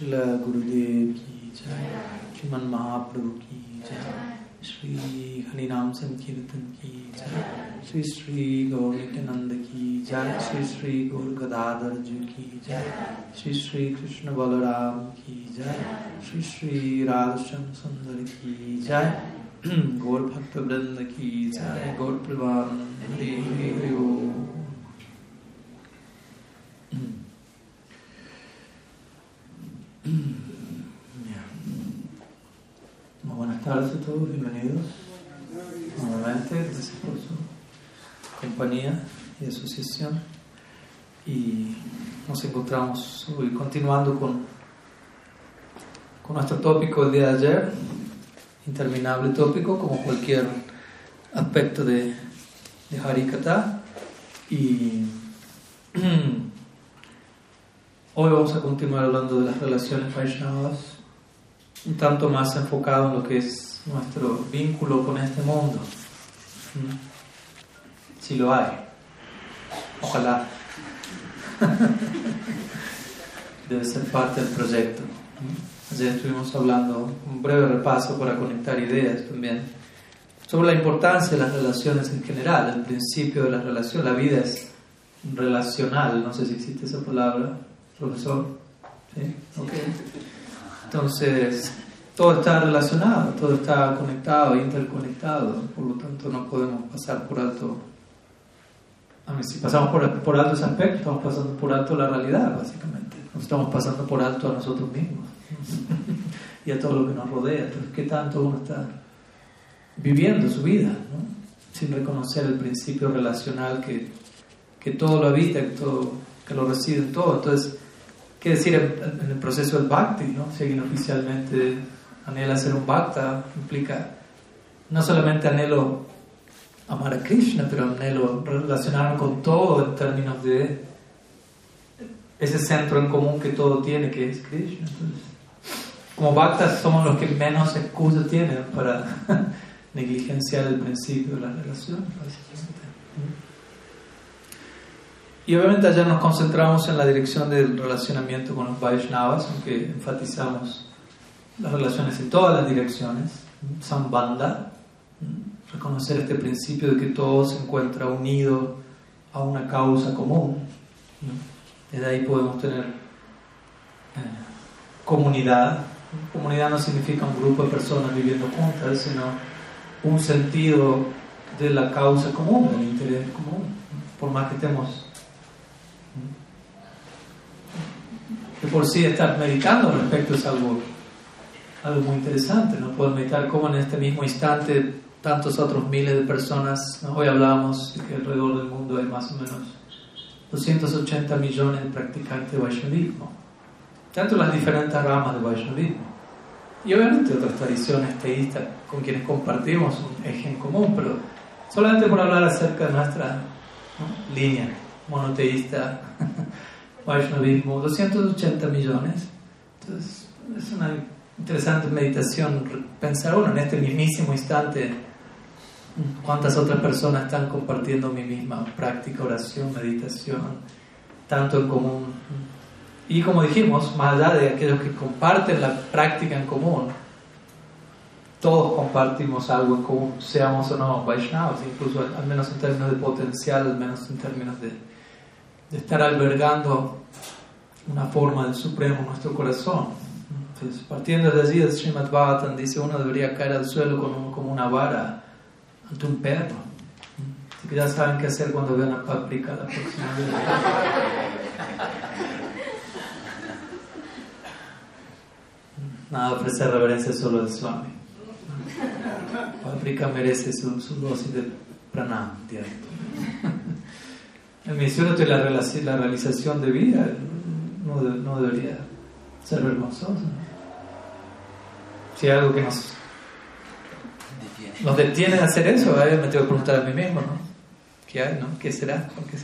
Srila Gurudev ki jai, Sriman Mahaprabhu ki jai, Sri Harinam Sankirtan ki jai, Sri Sri Gaur Nityananda ki jai, Sri Sri Gaur Gadadhar ji ki jai, Sri Sri Krishna Balaram ki jai, Sri Sri Radhashyam Sundar ki jai, Gaur Bhakta Vrinda ki jai, Gaur Privan Hari Hari Om. Ya. Muy buenas tardes a todos, bienvenidos nuevamente, gracias por su compañía y asociación. Y nos encontramos hoy continuando con, con nuestro tópico del día de ayer, interminable tópico, como cualquier aspecto de, de Harikata. Y hoy vamos a continuar hablando de las relaciones Vaishnavas, un tanto más enfocado en lo que es nuestro vínculo con este mundo. ¿Mm? Si lo hay. Ojalá. Debe ser parte del proyecto. ¿Mm? Ayer estuvimos hablando, un breve repaso para conectar ideas también, sobre la importancia de las relaciones en general, el principio de la relación. La vida es relacional, no sé si existe esa palabra, profesor. ¿Sí? Okay. Entonces, todo está relacionado, todo está conectado, interconectado, por lo tanto no podemos pasar por alto. A ver, si pasamos por, alto ese aspecto, estamos pasando por alto la realidad, básicamente. Nos estamos pasando por alto a nosotros mismos y a todo lo que nos rodea. Entonces, ¿qué tanto uno está viviendo su vida, ¿no? sin reconocer el principio relacional que, que todo lo habita, que, todo, que lo reside en todo? Entonces, ¿qué decir en, el proceso del bhakti? ¿no? Si oficialmente anhela ser un bhakta, implica no solamente anhelo amar a Krishna, pero anhelo relacionarme con todo en términos de ese centro en común que todo tiene, que es Krishna. Entonces, como bhaktas somos los que menos excusa tienen para negligenciar el principio de la relación. Y obviamente allá nos concentramos en la dirección del relacionamiento con los Vaishnavas, aunque enfatizamos las relaciones en todas las direcciones, Sambandha, reconocer este principio de que todo se encuentra unido a una causa común. Desde ahí podemos tener eh, comunidad. Comunidad no significa un grupo de personas viviendo juntas, sino un sentido de la causa común, del interés común. Por más que estemos que por sí estar meditando respecto es algo, algo muy interesante, ¿no? Poder meditar como en este mismo instante tantos otros miles de personas, hoy hablábamos de que alrededor del mundo hay más o menos 280 millones de practicantes de Vaishnavismo, tanto las diferentes ramas de Vaishnavismo. Y obviamente otras tradiciones teístas con quienes compartimos un eje en común, pero solamente por hablar acerca de nuestra ¿no? línea monoteísta Vaishnavismo, 280 millones. Entonces, es una interesante meditación pensar, uno en este mismísimo instante, cuántas otras personas están compartiendo mi misma práctica, oración, meditación, tanto en común. Y como dijimos, más allá de aquellos que comparten la práctica en común, todos compartimos algo en común, seamos o no Vaishnavas, incluso al menos en términos de potencial, al menos en términos de de estar albergando una forma del Supremo en nuestro corazón. Partiendo de allí, el Srimad Bhagavatam dice uno debería caer al suelo como, como una vara ante un perro. Así que ya saben qué hacer cuando vean a Paprika la próxima vez. Nada, ofrecer reverencia solo al Swami. Paprika merece su, dosis de pranam diario. El ministerio de la, realización de vida no, de, no debería ser vergonzoso. Si hay algo que nos, nos detiene de hacer eso, me tengo que preguntar a mí mismo, ¿no? ¿Qué hay, no? ¿Qué será? ¿Por qué,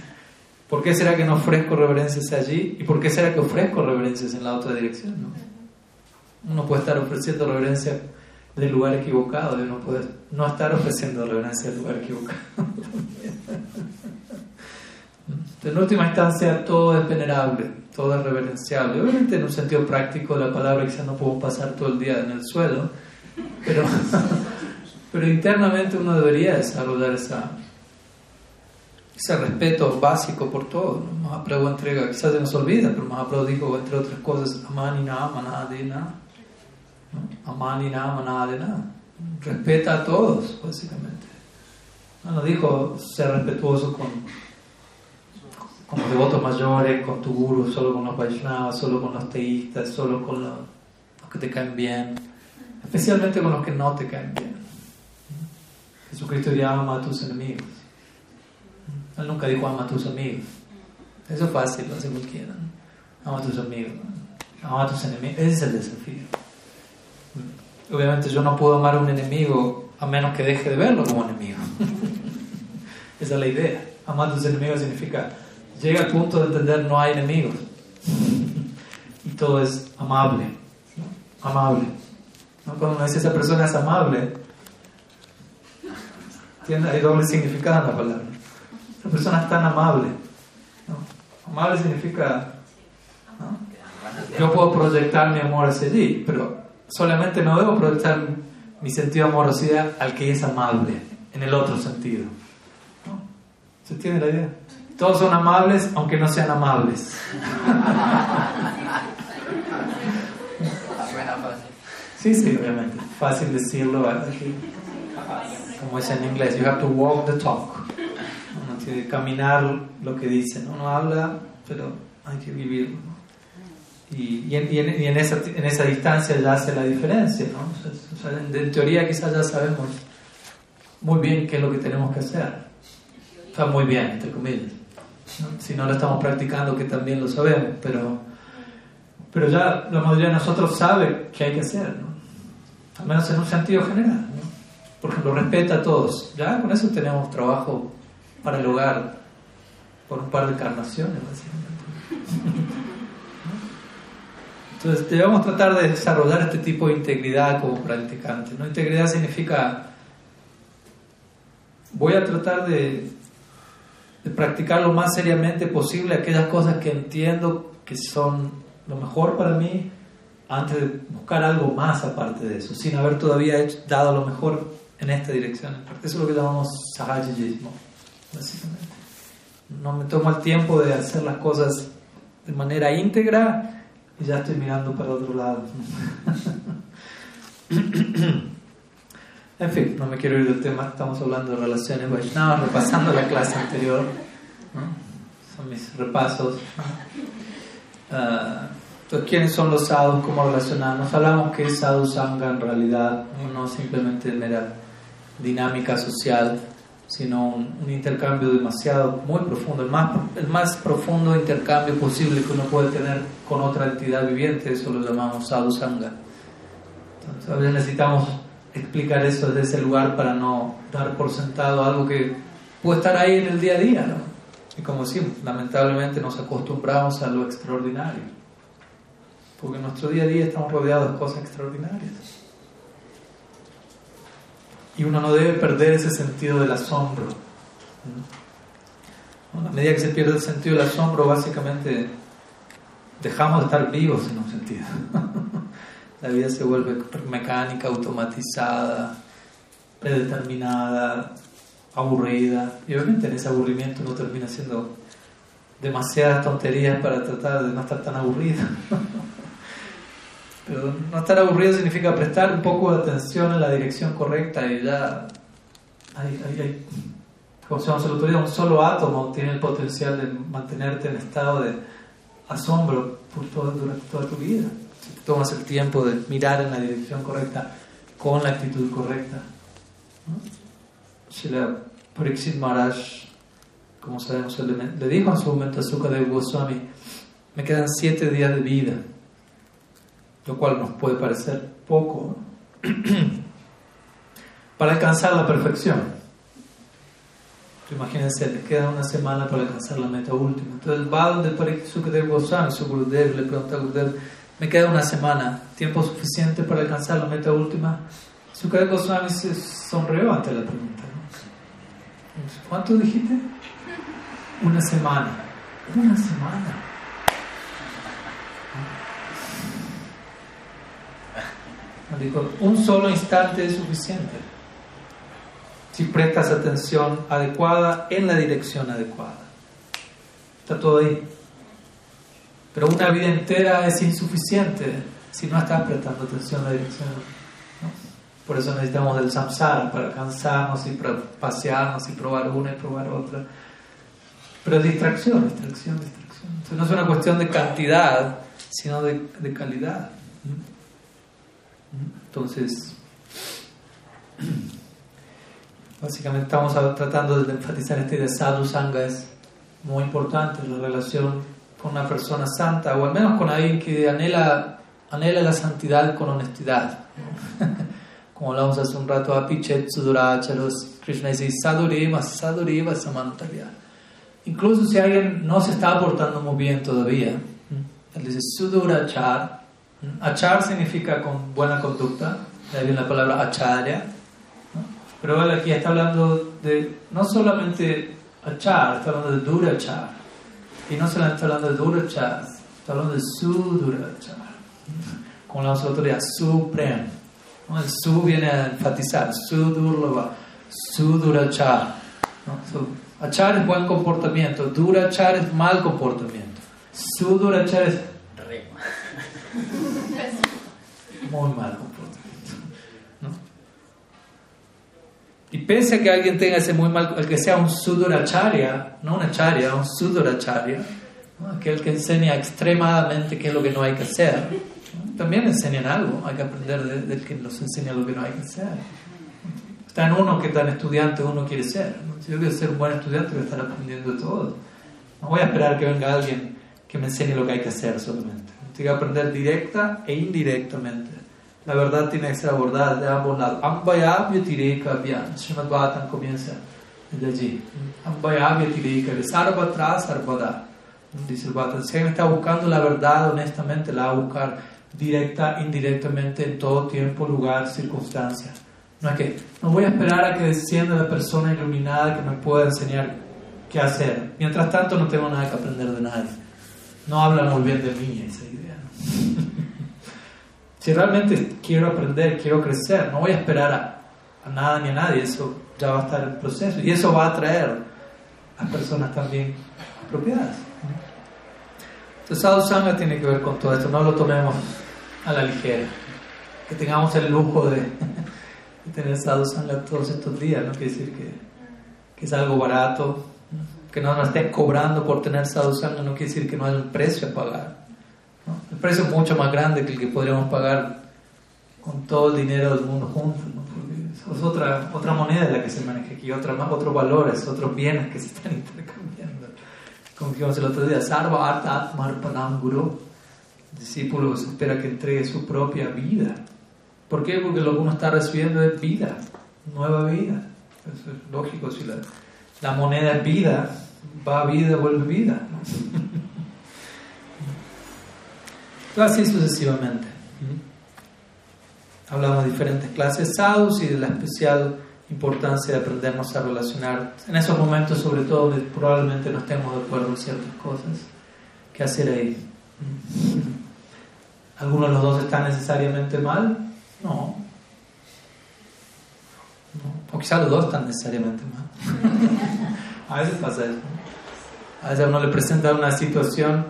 ¿Por qué será que no ofrezco reverencias allí? ¿Y por qué será que ofrezco reverencias en la otra dirección? ¿no? Uno puede estar ofreciendo reverencia del lugar equivocado y uno puede no estar ofreciendo reverencia del lugar equivocado. En última instancia, todo es venerable, todo es reverenciable. Obviamente en un sentido práctico de la palabra quizás no podemos pasar todo el día en el suelo, pero, pero internamente uno debería desarrollar esa, ese respeto básico por todo. ¿no? Mahaprabhu entrega, quizás se nos olvida, pero Mahaprabhu dijo, entre otras cosas, Amani na, manadena. ¿no? Amani na, manadena. Respeta a todos, básicamente. No, no dijo ser respetuoso con, con los devotos mayores, con tu guru, solo con los Vaishnavas, solo con los teístas, solo con los, los que te caen bien, especialmente con los que no te caen bien. Jesucristo diría ama a tus enemigos. Él nunca dijo ama a tus amigos. Eso es fácil, lo hace cualquiera. Ama a tus amigos, ama a tus enemigos. Ese es el desafío. Obviamente yo no puedo amar a un enemigo a menos que deje de verlo como enemigo. Esa es la idea. Amar a tus enemigos significa llega al punto de entender no hay enemigos. y todo es amable. ¿no? Amable. ¿no? Cuando uno dice esa persona es amable, tiene, hay doble significado en la palabra. Esa persona es tan amable. ¿no? Amable significa. Yo puedo proyectar mi amor hacia allí, pero solamente no debo proyectar mi sentido de amorosidad al que es amable, en el otro sentido. ¿Se entiende la idea? Todos son amables, aunque no sean amables. Sí, sí, obviamente. Fácil decirlo. Como es en inglés, you have to walk the talk. Uno tiene que caminar lo que dice. ¿no? Uno habla, pero hay que vivirlo. ¿no? Y, y, en, y en, esa, en esa distancia ya hace la diferencia. ¿no? O sea, en, en teoría quizás ya sabemos muy bien qué es lo que tenemos que hacer. Está muy bien, entre comillas. Si no lo estamos practicando, que también lo sabemos, pero, pero ya la mayoría de nosotros sabe qué hay que hacer, ¿no? al menos en un sentido general. ¿no? Por ejemplo, respeta a todos. Ya con eso tenemos trabajo para el hogar por un par de encarnaciones, básicamente. Entonces debemos tratar de desarrollar este tipo de integridad como practicantes. ¿no? Integridad significa voy a tratar de de practicar lo más seriamente posible aquellas cosas que entiendo que son lo mejor para mí antes de buscar algo más aparte de eso, sin haber todavía dado lo mejor en esta dirección. Eso es lo que llamamos sahajismo, básicamente. No me tomo el tiempo de hacer las cosas de manera íntegra y ya estoy mirando para otro lado. En fin, no me quiero ir del tema, estamos hablando de relaciones Vaishnavas, repasando la clase anterior. ¿no? Son mis repasos. Uh, entonces, ¿quiénes son los sadhus? ¿Cómo relacionarnos? Hablamos que es sadhu sangha en realidad, no simplemente mera dinámica social, sino un, un, intercambio demasiado, muy profundo, el más, el más profundo intercambio posible que uno puede tener con otra entidad viviente, eso lo llamamos sadhu sangha. Entonces, a veces necesitamos explicar eso desde ese lugar para no dar por sentado algo que puede estar ahí en el día a día, ¿no? Y como decimos, lamentablemente nos acostumbramos a lo extraordinario, porque en nuestro día a día estamos rodeados de cosas extraordinarias. Y uno no debe perder ese sentido del asombro. ¿no? A medida que se pierde el sentido del asombro, básicamente dejamos de estar vivos en un sentido. La vida se vuelve mecánica, automatizada, predeterminada, aburrida. Y obviamente en ese aburrimiento uno termina haciendo demasiadas tonterías para tratar de no estar tan aburrido. Pero no estar aburrido significa prestar un poco de atención en la dirección correcta y ya como se el un solo átomo tiene el potencial de mantenerte en estado de asombro por durante toda tu vida tomas el tiempo de mirar en la dirección correcta con la actitud correcta. ¿no? Shila Pariksit Maharaj, como sabemos, le, dijo en su momento a Sukadeva Goswami, me quedan siete días de vida, lo cual nos puede parecer poco, para alcanzar la perfección. Imagínense, le queda una semana para alcanzar la meta última. Entonces va donde Sukadeva Goswami, su Gurudev, le pregunta a Gurudev, me queda una semana, tiempo suficiente para alcanzar la meta última. Sukadeva Goswami se sonrió ante la pregunta. ¿Cuánto dijiste? Una semana. Una semana. Dijo, un solo instante es suficiente si prestas atención adecuada en la dirección adecuada. Está todo ahí. Pero una vida entera es insuficiente si no estás prestando atención a la dirección. Por eso necesitamos el samsara, para cansarnos y para pasearnos y probar una y probar otra. Pero distracción, distracción, distracción. Entonces no es una cuestión de cantidad, sino de, de calidad. Entonces, básicamente estamos tratando de enfatizar esta idea de sadhu sangha es muy importante, la relación con una persona santa, o al menos con alguien que anhela, anhela la santidad con honestidad. Como hablamos hace un rato, Apichet Suduracharos, Krishna dice Sadureva, Sadureva Samantarya. Incluso si alguien no se está portando muy bien todavía, él dice Sudurachar. Achar significa con buena conducta, de ahí viene la palabra acharya. Pero él aquí está hablando de no solamente achar, está hablando de durachar. Y no solamente está hablando de durachar, está hablando de sudurachar. Como la autoridad suprema. El su viene a enfatizar, sudurlava, sudurachar. ¿no? achar es buen comportamiento, durachar es mal comportamiento. Sudurachar es muy mal comportamiento. Y pese a que alguien tenga ese muy mal, el que sea un suduracharya, no una charya, un suduracharya, ¿no? aquel que enseña extremadamente qué es lo que no hay que hacer, también enseñan algo, hay que aprender del que nos enseña lo que no hay que hacer. En uno que tan estudiante uno quiere ser. Si yo quiero ser un buen estudiante, voy a estar aprendiendo todo. No voy a esperar que venga alguien que me enseñe lo que hay que hacer solamente. Tengo que aprender directa e indirectamente. La verdad tiene que ser abordada de ambos lados. Ambaya Tireka Abhyam. Srimad Bhattan comienza desde allí. Ambaya Tireka Sarvatra Sarvada. Dice el Bhattan. Si alguien está buscando la verdad honestamente, la va a buscar directa, indirectamente, en todo tiempo, lugar, circunstancia. No es que no voy a esperar a que descienda la persona iluminada que me pueda enseñar qué hacer. Mientras tanto, no tengo nada que aprender de nadie. No habla muy bien de mí esa idea. si realmente quiero aprender, quiero crecer, no voy a esperar a, a, nada ni a nadie. Eso ya va a estar en proceso. Y eso va a atraer a personas también apropiadas. Entonces, Sadhu Sangha tiene que ver con todo esto. No lo tomemos a la ligera. Que tengamos el lujo de, de tener Sadhu Sangha todos estos días. No quiere decir que, que es algo barato que no nos estén cobrando por tener sadhu sangha no quiere decir que no haya un precio a pagar. ¿No? El precio es mucho más grande que el que podríamos pagar con todo el dinero del mundo juntos. ¿no? Porque es otra, otra moneda la que se maneja aquí, otra, otros valores, otros bienes que se están intercambiando. Como dijimos el otro día, Sarva Arta Atmarpanam Guru. El discípulo se espera que entregue su propia vida. ¿Por qué? Porque lo que uno está recibiendo es vida, nueva vida. Eso es lógico. Si la, la moneda es vida, va a vida, vuelve vida. Así sucesivamente. Hablamos de diferentes clases sadhus y de la especial importancia de aprendernos a relacionar en esos momentos, sobre todo, donde probablemente no estemos de acuerdo en ciertas cosas. ¿Qué hacer ahí? ¿Alguno de los dos está necesariamente mal? No. no. O quizá los dos están necesariamente mal. a veces pasa eso. A veces uno le presenta una situación,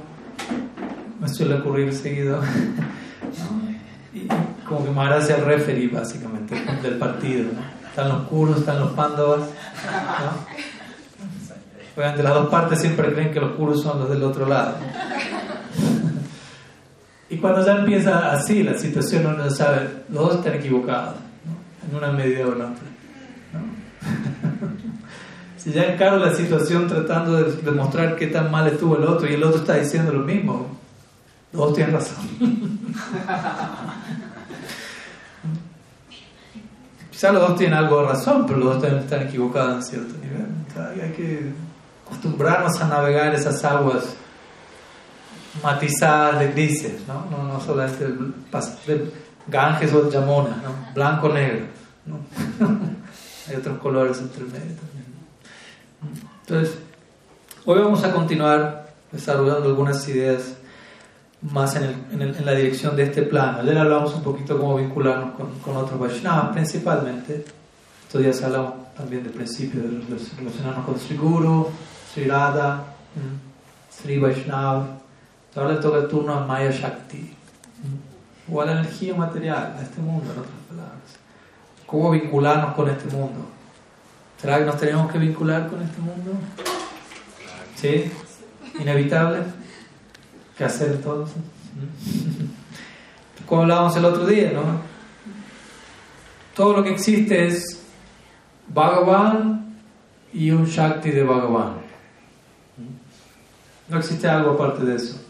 me suele ocurrir seguido, y como que Maharaj es el referee básicamente del partido. Están los kuros, están los pándavas. ¿no? Obviamente las dos partes siempre creen que los kuros son los del otro lado. Y cuando ya empieza así la situación, uno sabe, los dos están equivocados, en una medida o en otra. Si ya encaro la situación tratando de demostrar qué tan mal estuvo el otro y el otro está diciendo lo mismo, los dos tienen razón. Quizá los dos tienen algo de razón, pero los dos también están equivocados en cierto nivel. Hay que acostumbrarnos a navegar esas aguas matizadas de grises, ¿no? No, no solamente de Ganges o Yamuna, ¿no? blanco-negro. ¿no? Hay otros colores entre medio también. Entonces, hoy vamos a continuar desarrollando algunas ideas más en, el, en, la dirección de este plano. Ayer hablamos un poquito cómo vincularnos con, con otros Vaishnavas, principalmente. Estos días hablamos también del principio de relacionarnos con Sri Guru, Sri Radha, Sri Vaishnava. Ahora le toca el turno a Maya Shakti, o a la energía material, a este mundo, en otras palabras. ¿Cómo vincularnos con este mundo? ¿Será que nos tenemos que vincular con este mundo? ¿Sí? ¿Inevitable? ¿Qué hacer entonces? Como hablábamos el otro día, ¿no? Todo lo que existe es Bhagavan y un Shakti de Bhagavan. No existe algo aparte de eso.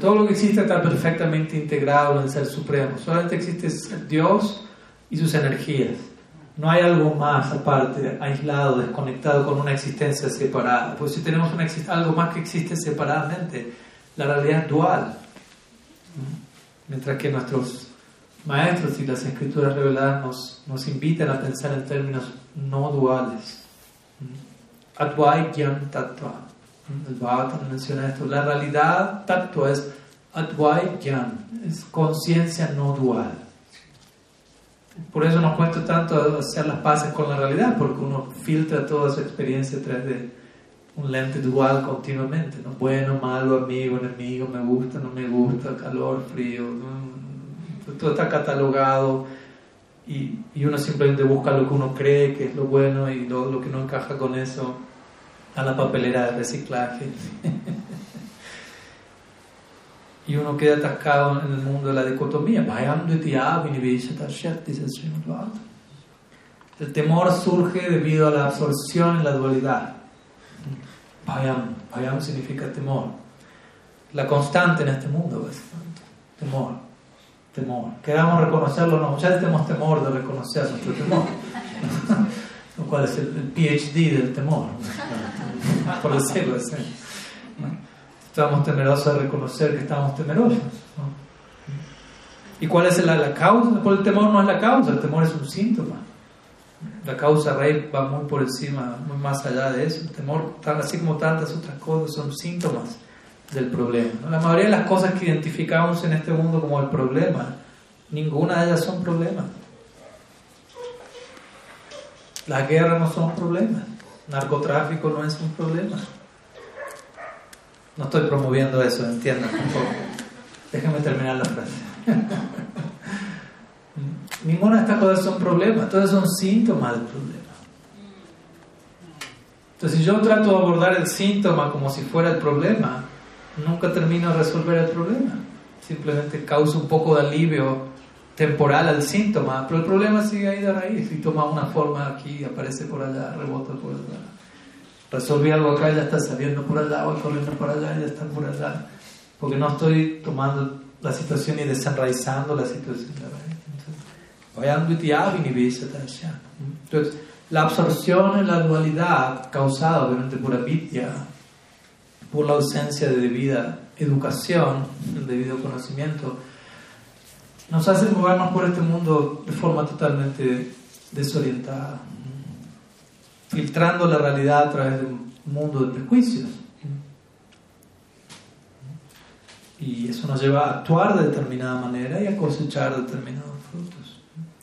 todo lo que existe está perfectamente integrado en el Ser Supremo. Solamente existe Dios y sus energías. No hay algo más aparte, aislado, desconectado con una existencia separada. Pues si tenemos algo más que existe separadamente, la realidad dual. Mientras que nuestros maestros y las escrituras reveladas nos, nos invitan a pensar en términos no duales. Advait Tattva. El Bhagavatam menciona esto. La realidad Tattva es Advait es conciencia no dual. Por eso nos cuesta tanto hacer las paces con la realidad, porque uno filtra toda su experiencia a través de un lente dual continuamente, ¿no? Bueno, malo, amigo, enemigo, me gusta, no me gusta, calor, frío, todo está catalogado y, y, uno simplemente busca lo que uno cree que es lo bueno y lo, lo que no encaja con eso a la papelera de reciclaje. y uno queda atascado en el mundo de la dicotomía. El temor surge debido a la absorción en la dualidad. Bhayam, Bhayam significa temor. La constante en este mundo, básicamente. Temor, temor. Queramos reconocerlo, no. Veces tenemos temor de reconocer nuestro temor. Lo cual es el, PhD del temor, por decirlo así estamos temerosos de reconocer que estamos temerosos. ¿Y cuál es la, causa? Por el temor no es la causa, el temor es un síntoma. La causa rey va muy por encima, muy más allá de eso. El temor, así como tantas otras cosas, son síntomas del problema. La mayoría de las cosas que identificamos en este mundo como el problema, ninguna de ellas son problemas. Las guerras no son problemas, narcotráfico no es un problema. No estoy promoviendo eso, entiendan, Déjenme terminar la frase. Ninguna de estas cosas son problemas, todas son síntomas del problema. Entonces, si yo trato de abordar el síntoma como si fuera el problema, nunca termino de resolver el problema. Simplemente causa un poco de alivio temporal al síntoma, pero el problema sigue ahí de raíz y toma una forma aquí, aparece por allá, rebota por allá resolví algo acá ya está saliendo por allá, voy corriendo por allá ya está por allá. Porque no estoy tomando la situación y desenraizando la situación. Entonces, la absorción en la dualidad causada obviamente por avidya, por la ausencia de debida educación, el debido conocimiento, nos hace movernos por este mundo de forma totalmente desorientada filtrando la realidad a través de un mundo de prejuicios. Y eso nos lleva a actuar de determinada manera y a cosechar determinados.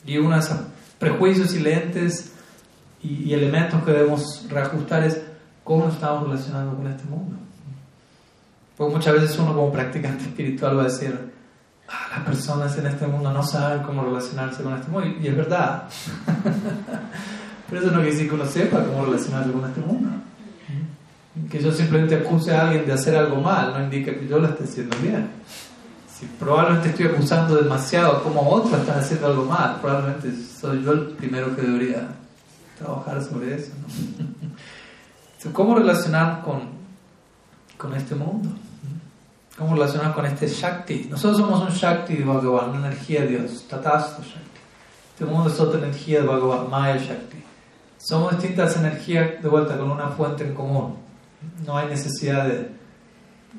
Y uno de esos prejuicios y lentes y, elementos que debemos reajustar es cómo nos estamos relacionando con este mundo. Porque muchas veces uno como practicante espiritual va a decir, ah, las personas en este mundo no saben cómo relacionarse con este mundo. Y, y es verdad. Pero eso no quiere decir que uno sepa cómo relacionarse con este mundo. Que yo simplemente acuse a alguien de hacer algo mal no indica que yo lo esté haciendo bien. Si probablemente estoy acusando demasiado como otros están haciendo algo mal, probablemente soy yo el primero que debería trabajar sobre eso. ¿Cómo relacionar con, con este mundo? ¿Cómo relacionar con este Shakti? Nosotros somos un Shakti de Bhagavan, una energía de Dios, Tatasto Shakti. Este mundo es otra energía de Bhagavan, Maya Shakti. Somos distintas energías de vuelta con una fuente en común. No hay necesidad de,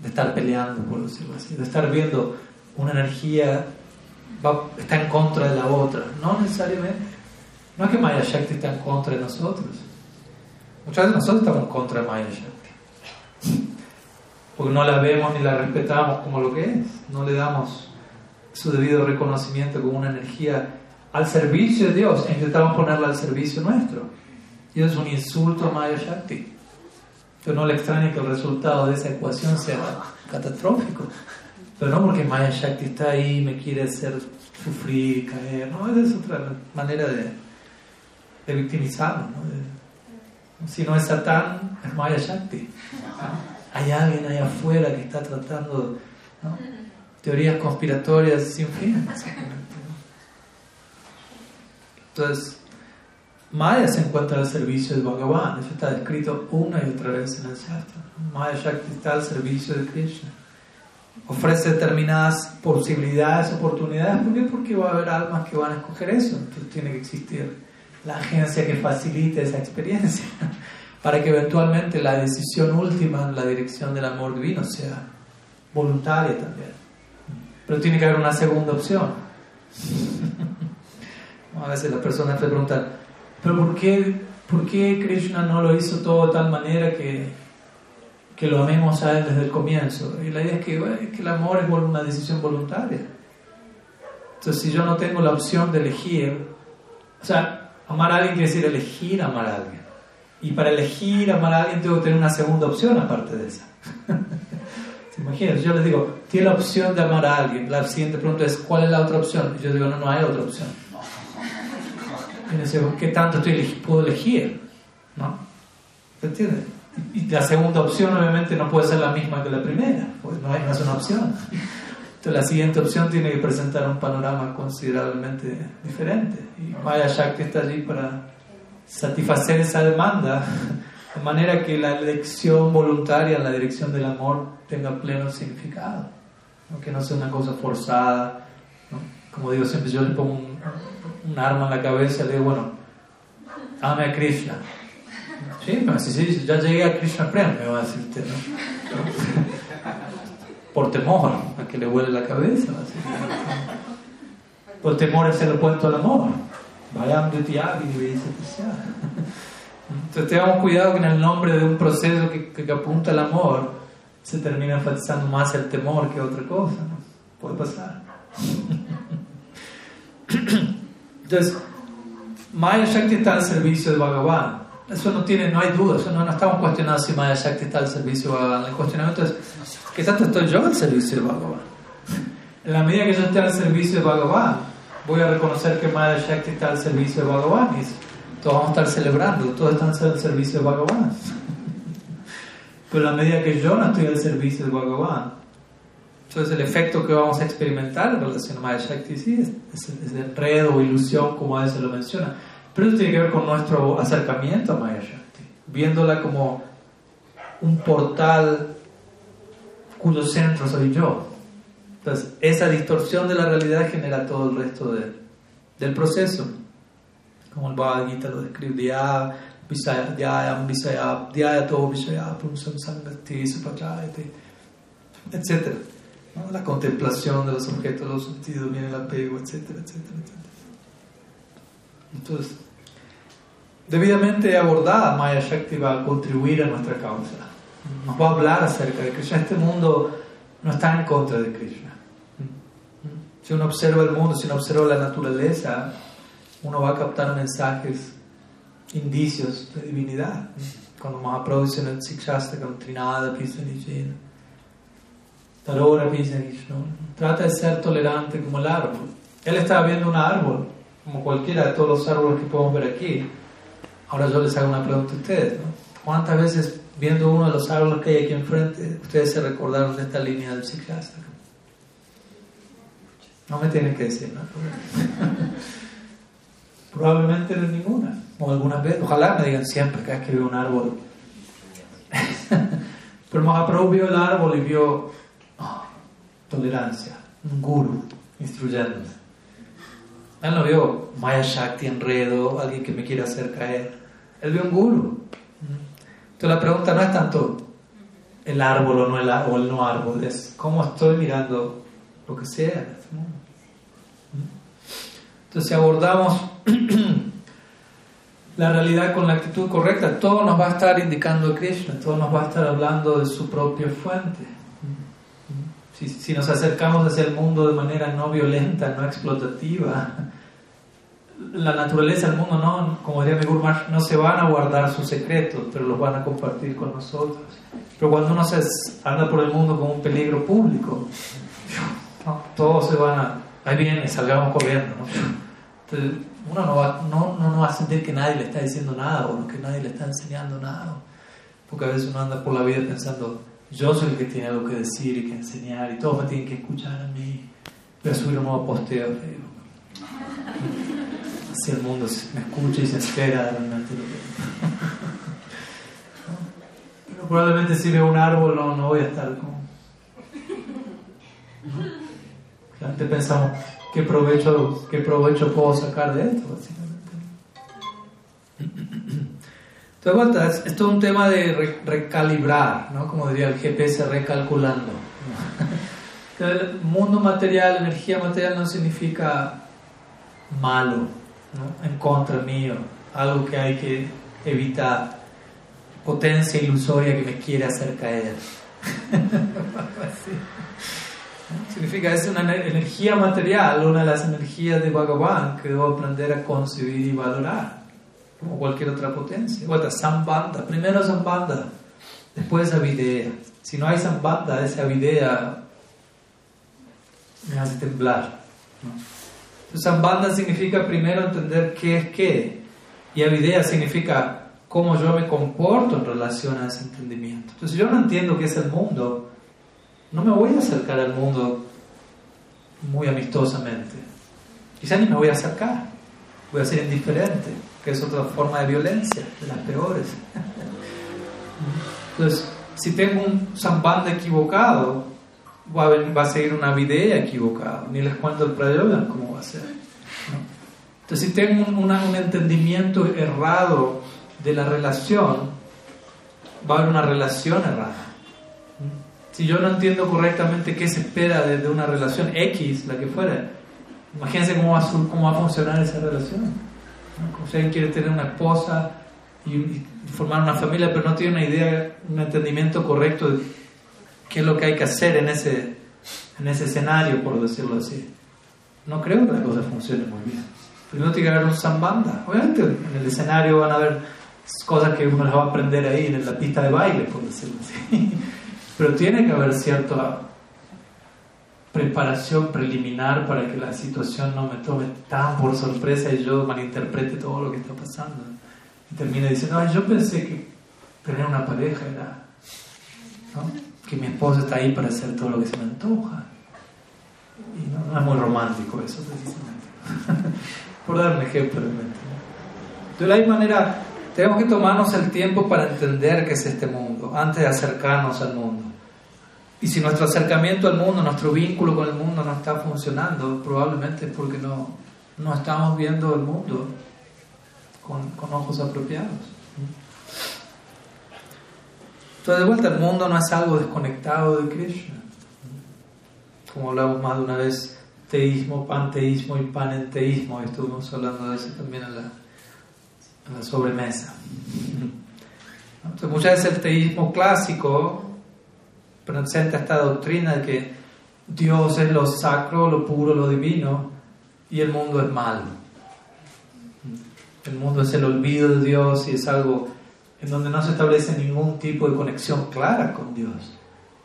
de estar peleando, por decirlo así, de estar viendo una energía va, está en contra de la otra. No necesariamente. No es que Maya Shakti está en contra de nosotros. Muchas veces nosotros estamos en contra de Maya Shakti. porque no la vemos ni la respetamos como lo que es, no le damos su debido reconocimiento como una energía al servicio de Dios e intentamos ponerla al servicio nuestro. Y eso es un insulto a Maya Shakti. Pero no le extraña que el resultado de esa ecuación sea catastrófico. Pero no porque Maya Shakti está ahí me quiere hacer sufrir caer. No, esa es otra manera de, de victimizarlo. ¿no? si no es Satán, es Maya Shakti. Hay alguien ahí afuera que está tratando teorías conspiratorias sin fin. Entonces, Maya se encuentra al servicio de Bhagavan. Eso está descrito una y otra vez en el Shastra. Maya Shakti está al servicio de Krishna. Ofrece determinadas posibilidades, oportunidades. ¿Por qué? Porque va a haber almas que van a escoger eso. Entonces tiene que existir la agencia que facilite esa experiencia para que eventualmente la decisión última en la dirección del amor divino sea voluntaria también. Pero tiene que haber una segunda opción. A veces las personas te preguntan, ¿pero por qué, por qué Krishna no lo hizo todo de tal manera que, que lo amemos a Él desde el comienzo? Y la idea es que, es que el amor es una decisión voluntaria. Entonces, si yo no tengo la opción de elegir, o sea, amar a alguien quiere decir elegir amar a alguien. Y para elegir amar a alguien tengo que tener una segunda opción aparte de esa. ¿Se imaginan? Yo les digo, tiene la opción de amar a alguien. La siguiente pregunta es, ¿cuál es la otra opción? Y yo digo, no, no hay otra opción. Y ¿qué tanto estoy, puedo elegir? ¿No? ¿Se entiende? Y la segunda opción obviamente no puede ser la misma que la primera, pues no, hay, no es una opción. Entonces la siguiente opción tiene que presentar un panorama considerablemente diferente. Y Maya Shakti está allí para satisfacer esa demanda de manera que la elección voluntaria en la dirección del amor tenga pleno significado, que no sea una cosa forzada. Como digo siempre, yo le pongo un, un arma en la cabeza y le digo, bueno, ame a Krishna. Sí, pero si, si ya llegué a Krishna Prem, me va a decir usted, ¿no? Por temor a que le huele la cabeza. Por temor a ser opuesto al amor. Vayam Entonces tengamos cuidado que en el nombre de un proceso que, que, apunta al amor se termina enfatizando más el temor que otra cosa. ¿no? Puede pasar. Entonces, Maya Shakti está al servicio de Bhagavan. Eso no tiene, no hay duda, eso no, no, estamos cuestionando si Maya Shakti está al servicio de Bhagavan. El cuestionamiento es, ¿qué tanto estoy yo al servicio de Bhagavan? En la medida que yo esté al servicio de Bhagavan, voy a reconocer que Maya Shakti está al servicio de Bhagavan y todos vamos a estar celebrando, todos están al servicio de Bhagavan. Pero en la medida que yo no estoy al servicio de Bhagavan, entonces el efecto que vamos a experimentar en relación a Maya Shakti sí es, es, enredo o ilusión, como a veces lo menciona. Pero eso tiene que ver con nuestro acercamiento a Maya Shakti, viéndola como un portal cuyo centro soy yo. Entonces, esa distorsión de la realidad genera todo el resto de, del proceso. Como el Bhagavad Gita lo describe, Dhyaya, Dhyaya, Visaya, Dhyaya, Todo Visaya, Pumsam Sangati, Supachayate, etc la contemplación de los objetos, los sentidos, viene el apego, etcétera, etcétera, etcétera. Entonces, debidamente abordada, Maya Shakti va a contribuir a nuestra causa. Nos va a hablar acerca de Krishna. Este mundo no está en contra de Krishna. Si uno observa el mundo, si uno observa la naturaleza, uno va a captar mensajes, indicios de divinidad. Cuando Mahaprabhu dice en el Sikshastra, con Trinada, Pisa Tarora Trata de ser tolerante como el árbol. Él estaba viendo un árbol, como cualquiera de todos los árboles que podemos ver aquí. Ahora yo les hago una pregunta a ustedes. ¿Cuántas veces viendo uno de los árboles que hay aquí enfrente, ustedes se recordaron de esta línea del psiquiatra? No me tienen que decir, ¿no? Probablemente no ninguna. O algunas veces. Ojalá me digan siempre cada vez que veo un árbol. Pero Mahaprabhu vio el árbol y vio tolerancia, un guru instruyéndome. Él no vio Maya Shakti, enredo, alguien que me quiere hacer caer. Él vio un guru. Entonces la pregunta no es tanto el árbol o no el o no árbol, es cómo estoy mirando lo que sea este. Entonces si abordamos la realidad con la actitud correcta, todo nos va a estar indicando Krishna, todo nos va a estar hablando de su propia fuente. Si, si nos acercamos hacia el mundo de manera no violenta, no explotativa, la naturaleza del mundo no, como diría mi Gurmar, no se van a guardar sus secretos, pero los van a compartir con nosotros. Pero cuando uno se anda por el mundo como un peligro público, todos se van a, ahí viene, salgamos corriendo. Entonces, uno no va, no, no, va a sentir que nadie le está diciendo nada o que nadie le está enseñando nada. Porque a veces uno anda por la vida pensando, yo soy el que tiene algo que decir y que enseñar y todos me tienen que escuchar a mí. Voy a subir un nuevo posteo. Así el mundo me escucha y se espera realmente Pero probablemente si veo un árbol no, no voy a estar como... Antes pensamos, ¿qué provecho, ¿qué provecho puedo sacar de esto? Entonces, esto es un tema de recalibrar, ¿no? como diría el GPS, recalculando. El mundo material, energía material no significa malo, en contra mío, algo que hay que evitar, potencia ilusoria que me quiere hacer caer. Significa, es una energía material, una de las energías de Bhagavan que debo aprender a concebir y valorar, como cualquier otra potencia. Otra, Sambandha, primero Sambandha, después Avidea. Si no hay Sambandha, esa Avidea me hace temblar. Sambandha significa primero entender qué es qué, y Avidea significa cómo yo me comporto en relación a ese entendimiento. Entonces, yo no entiendo qué es el mundo, no me voy a acercar al mundo muy amistosamente. Quizá ni me voy a acercar, voy a ser indiferente, que es otra forma de violencia, de las peores. Entonces, si tengo un sambandha equivocado, va a, seguir una videa equivocada. Ni les cuento el prayoga cómo va a ser. Entonces, si tengo un, un, entendimiento errado de la relación, va a haber una relación errada. Si yo no entiendo correctamente qué se espera de, una relación X, la que fuera, imagínense cómo va a, cómo va a funcionar esa relación. ¿no? Si alguien quiere tener una esposa y, y, formar una familia, pero no tiene una idea, un entendimiento correcto de qué es lo que hay que hacer en ese, en ese escenario, por decirlo así. No creo que la cosa funcione muy bien. Primero tiene que haber un sambanda. Obviamente en el escenario van a haber cosas que uno las va a aprender ahí en la pista de baile, por decirlo así. Pero tiene que haber cierta preparación preliminar para que la situación no me tome tan por sorpresa y yo malinterprete todo lo que está pasando. Y termine diciendo, Ay, yo pensé que tener una pareja era... ¿no? Que mi esposa está ahí para hacer todo lo que se me antoja. Y no, es muy romántico eso, precisamente. Por dar un ejemplo De la misma manera, tenemos que tomarnos el tiempo para entender qué es este mundo, antes de acercarnos al mundo. Y si nuestro acercamiento al mundo, nuestro vínculo con el mundo no está funcionando, probablemente es porque no, no estamos viendo el mundo con, con ojos apropiados. Entonces, de vuelta, el mundo no es algo desconectado de Krishna. Como hablamos más de una vez, teísmo, panteísmo y panenteísmo, estuvimos hablando de eso también en la, sobremesa. Entonces, muchas veces el teísmo clásico presenta esta doctrina de que Dios es lo sacro, lo puro, lo divino, y el mundo es malo. El mundo es el olvido de Dios y es algo en donde no se establece ningún tipo de conexión clara con Dios.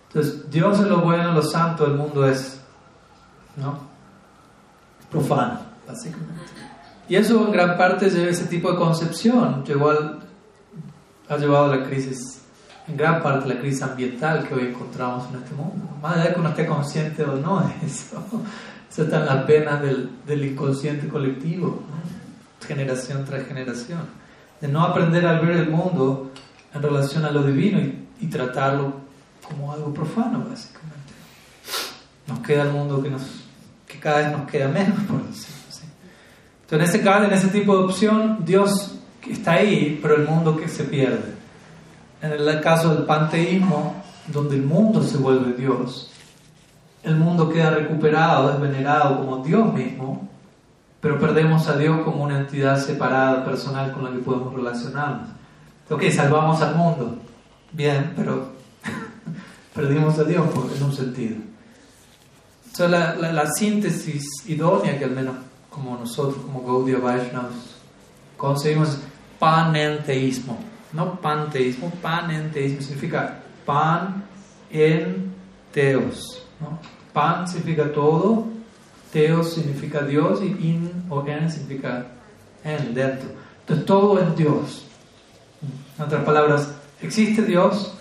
Entonces, Dios es lo bueno, lo santo, el mundo es ¿no? profano, básicamente. Y eso en gran parte lleva ese tipo de concepción, llevó ha llevado a la crisis, en gran parte la crisis ambiental que hoy encontramos en este mundo. Más allá de que uno esté consciente o no de eso, eso está en las penas del, del inconsciente colectivo, generación tras generación de no aprender a ver el mundo en relación a lo divino y, tratarlo como algo profano, básicamente. Nos queda el mundo que, nos, que cada vez nos queda menos, por decirlo. Entonces, en ese caso, en ese tipo de opción, Dios está ahí, pero el mundo que se pierde. En el caso del panteísmo, donde el mundo se vuelve Dios, el mundo queda recuperado, es venerado como Dios mismo, pero perdemos a Dios como una entidad separada, personal con la que podemos relacionarnos. Ok, salvamos al mundo, bien, pero perdimos a Dios en un sentido. Entonces, la, la, síntesis idónea que al menos como nosotros, como Gaudiya Vaishnavas, conseguimos panenteísmo. No panteísmo, panenteísmo significa pan en teos. ¿no? Pan significa todo, teos significa Dios y in o en significa en, dentro. Entonces todo es Dios. En otras palabras, existe Dios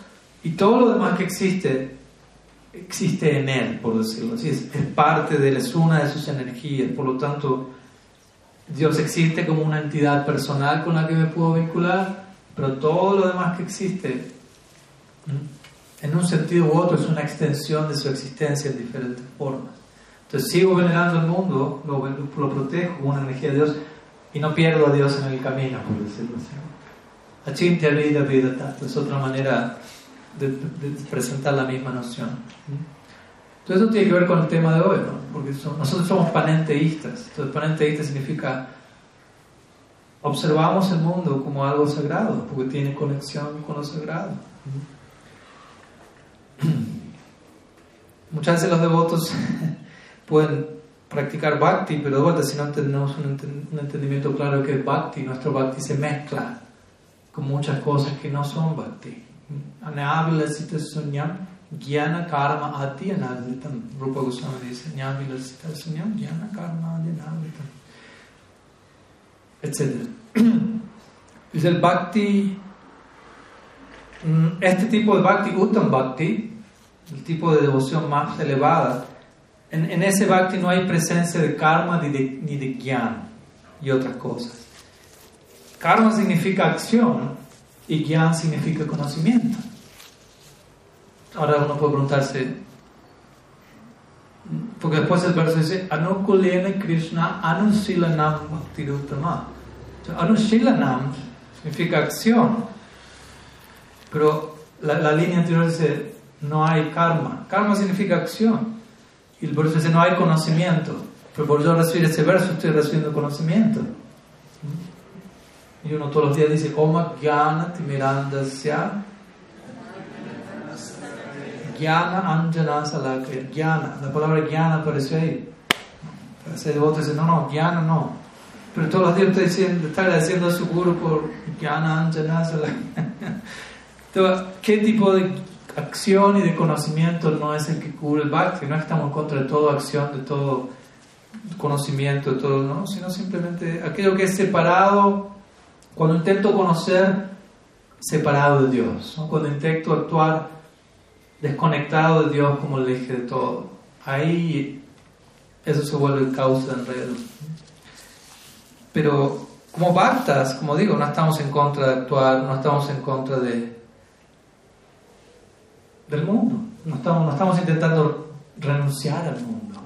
y todo lo demás que existe existe en Él, por decirlo así. Es, es parte de Él, es una de sus energías. Por lo tanto, Dios existe como una entidad personal con la que me puedo vincular, pero todo lo demás que existe, en un sentido u otro, es una extensión de su existencia en diferentes formas. Entonces sigo venerando el mundo, lo, lo protejo con una energía de Dios y no pierdo a Dios en el camino, por decirlo así. Achintya vida vida es otra manera de, de presentar la misma noción. Entonces eso tiene que ver con el tema de hoy, ¿no? porque nosotros somos panenteístas. Entonces panenteísta significa observamos el mundo como algo sagrado, porque tiene conexión con lo sagrado. Muchas veces los devotos pueden practicar bhakti, pero de si no tenemos un, entendimiento claro que es bhakti, nuestro bhakti se mezcla con muchas cosas que no son bhakti. Jnana karma adi anadvitam. Rupa Goswami dice, Jnana vilasita sunyam, jnana karma adi anadvitam. Etc. Dice el bhakti, mm, este tipo de bhakti, uttam bhakti, el tipo de devoción más elevada, en, en ese bhakti no hay presencia de karma ni de, ni de gyan y otras cosas. Karma significa acción y gyan significa conocimiento. Ahora uno puede preguntarse, porque después el verso dice, Anukulena Krishna Anusilanam Bhaktiruttama. Anusilanam significa acción, pero la, la, línea anterior dice, no hay karma. Karma significa acción. Y el verso dice, no hay conocimiento. Pero por yo recibir ese verso estoy recibiendo conocimiento. Y uno todos los días dice, Oma Gyana Timirandasya Jnana Anjana Salakya. Jnana, la palabra Jnana apareció ahí. Ese devoto dice, no, no, Jnana no. Pero todos los días está, diciendo, está agradeciendo a su guru por Jnana Anjana Salakya. Entonces, ¿qué tipo de acción y de conocimiento no es el que cubre el bhakti? No estamos contra de toda acción, de todo conocimiento, de todo, ¿no? Sino simplemente aquello que es separado, cuando intento conocer, separado de Dios. ¿no? Cuando intento actuar desconectado de Dios como el eje de todo. Ahí eso se vuelve causa de enredo. Pero como bhaktas, como digo, no estamos en contra de actuar, no estamos en contra de del mundo, no estamos, no estamos intentando renunciar al mundo.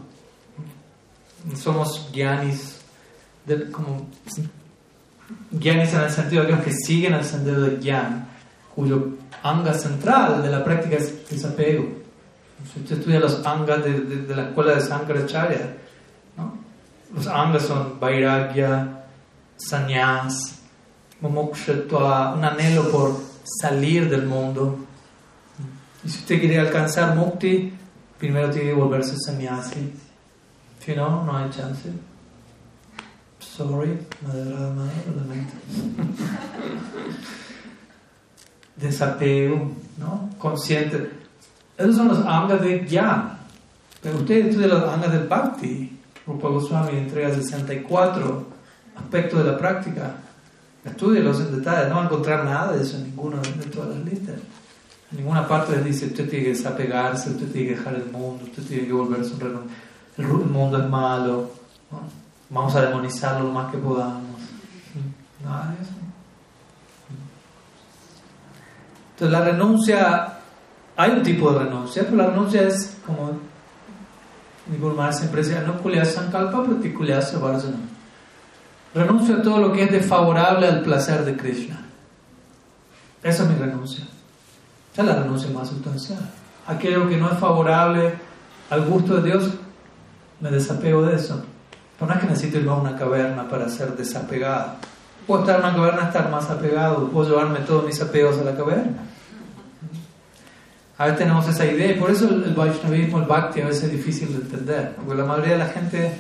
Somos guianis, como guianis en el sentido de que siguen el sendero de Gyan, cuyo anga central de la práctica es desapego. Si usted estudia los angas de, de, la escuela de Sankaracharya, ¿no? los angas son vairagya, sannyas, mokshatva, un anhelo por salir del mundo. Y si usted quiere alcanzar mukti, primero tiene que volverse sannyasi. Si no, no hay chance. Sorry, madre, madre, lamento. desapego, ¿no? consciente. Esos son los angas de ya. Pero usted estudia los angas del Bhakti. Rupa Goswami entrega 64 aspectos de la práctica. Estudialos en detalle. No va a encontrar nada de eso en ninguna de todas las listas. Ninguna parte les dice usted tiene que desapegarse, usted tiene que dejar el mundo, usted tiene que volverse un renombre. El mundo es malo. Vamos a demonizarlo lo más que podamos. Nada de eso. Entonces la renuncia, hay un tipo de renuncia, pero la renuncia es como mi Guru siempre decía, no kulya sankalpa pratikulya varjana. Renuncio a todo lo que es desfavorable al placer de Krishna. Esa es mi renuncia. Esa es la renuncia más sustancial. Aquello que no es favorable al gusto de Dios, me desapego de eso. Pero no es que necesito ir a una caverna para ser desapegado. Puedo estar en una caverna, estar más apegado, puedo llevarme todos mis apegos a la caverna. A veces tenemos esa idea y por eso el, Vaishnavismo, el Bhakti a veces es difícil de entender, porque la mayoría de la gente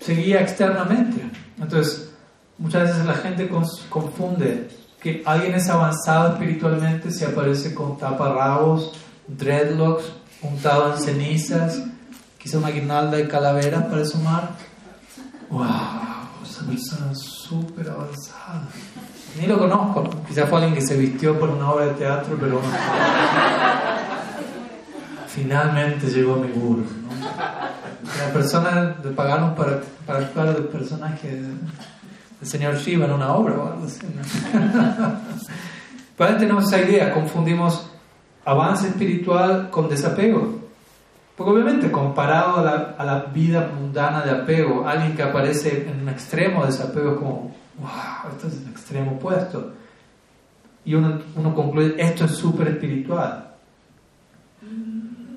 se guía externamente. Entonces, muchas veces la gente confunde que alguien es avanzado espiritualmente si aparece con taparrabos, dreadlocks, untado en cenizas, quizá una guirnalda de calaveras para sumar. ¡Wow! Esa persona es súper avanzada. Ni lo conozco, quizá fue alguien que se vistió por una obra de teatro, pero finalmente llegó a mi guru. La persona le pagaron para, para actuar de personaje del señor Shiva en una obra o algo así. Pero tenemos esa idea, confundimos avance espiritual con desapego. Porque obviamente comparado a la, a la, vida mundana de apego, alguien que aparece en un extremo de desapego es como, wow, esto es el extremo opuesto. Y uno, uno concluye, esto es súper espiritual.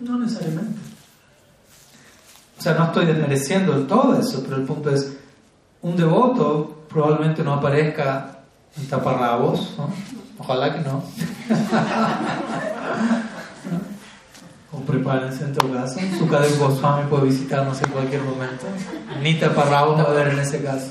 No necesariamente. O sea, no estoy desmereciendo todo eso, pero el punto es, un devoto probablemente no aparezca en taparrabos. Ojalá que no. o prepárense en todo caso. Su Sukadev Goswami puede visitarnos en cualquier momento. Ni taparrabos va a haber en ese caso.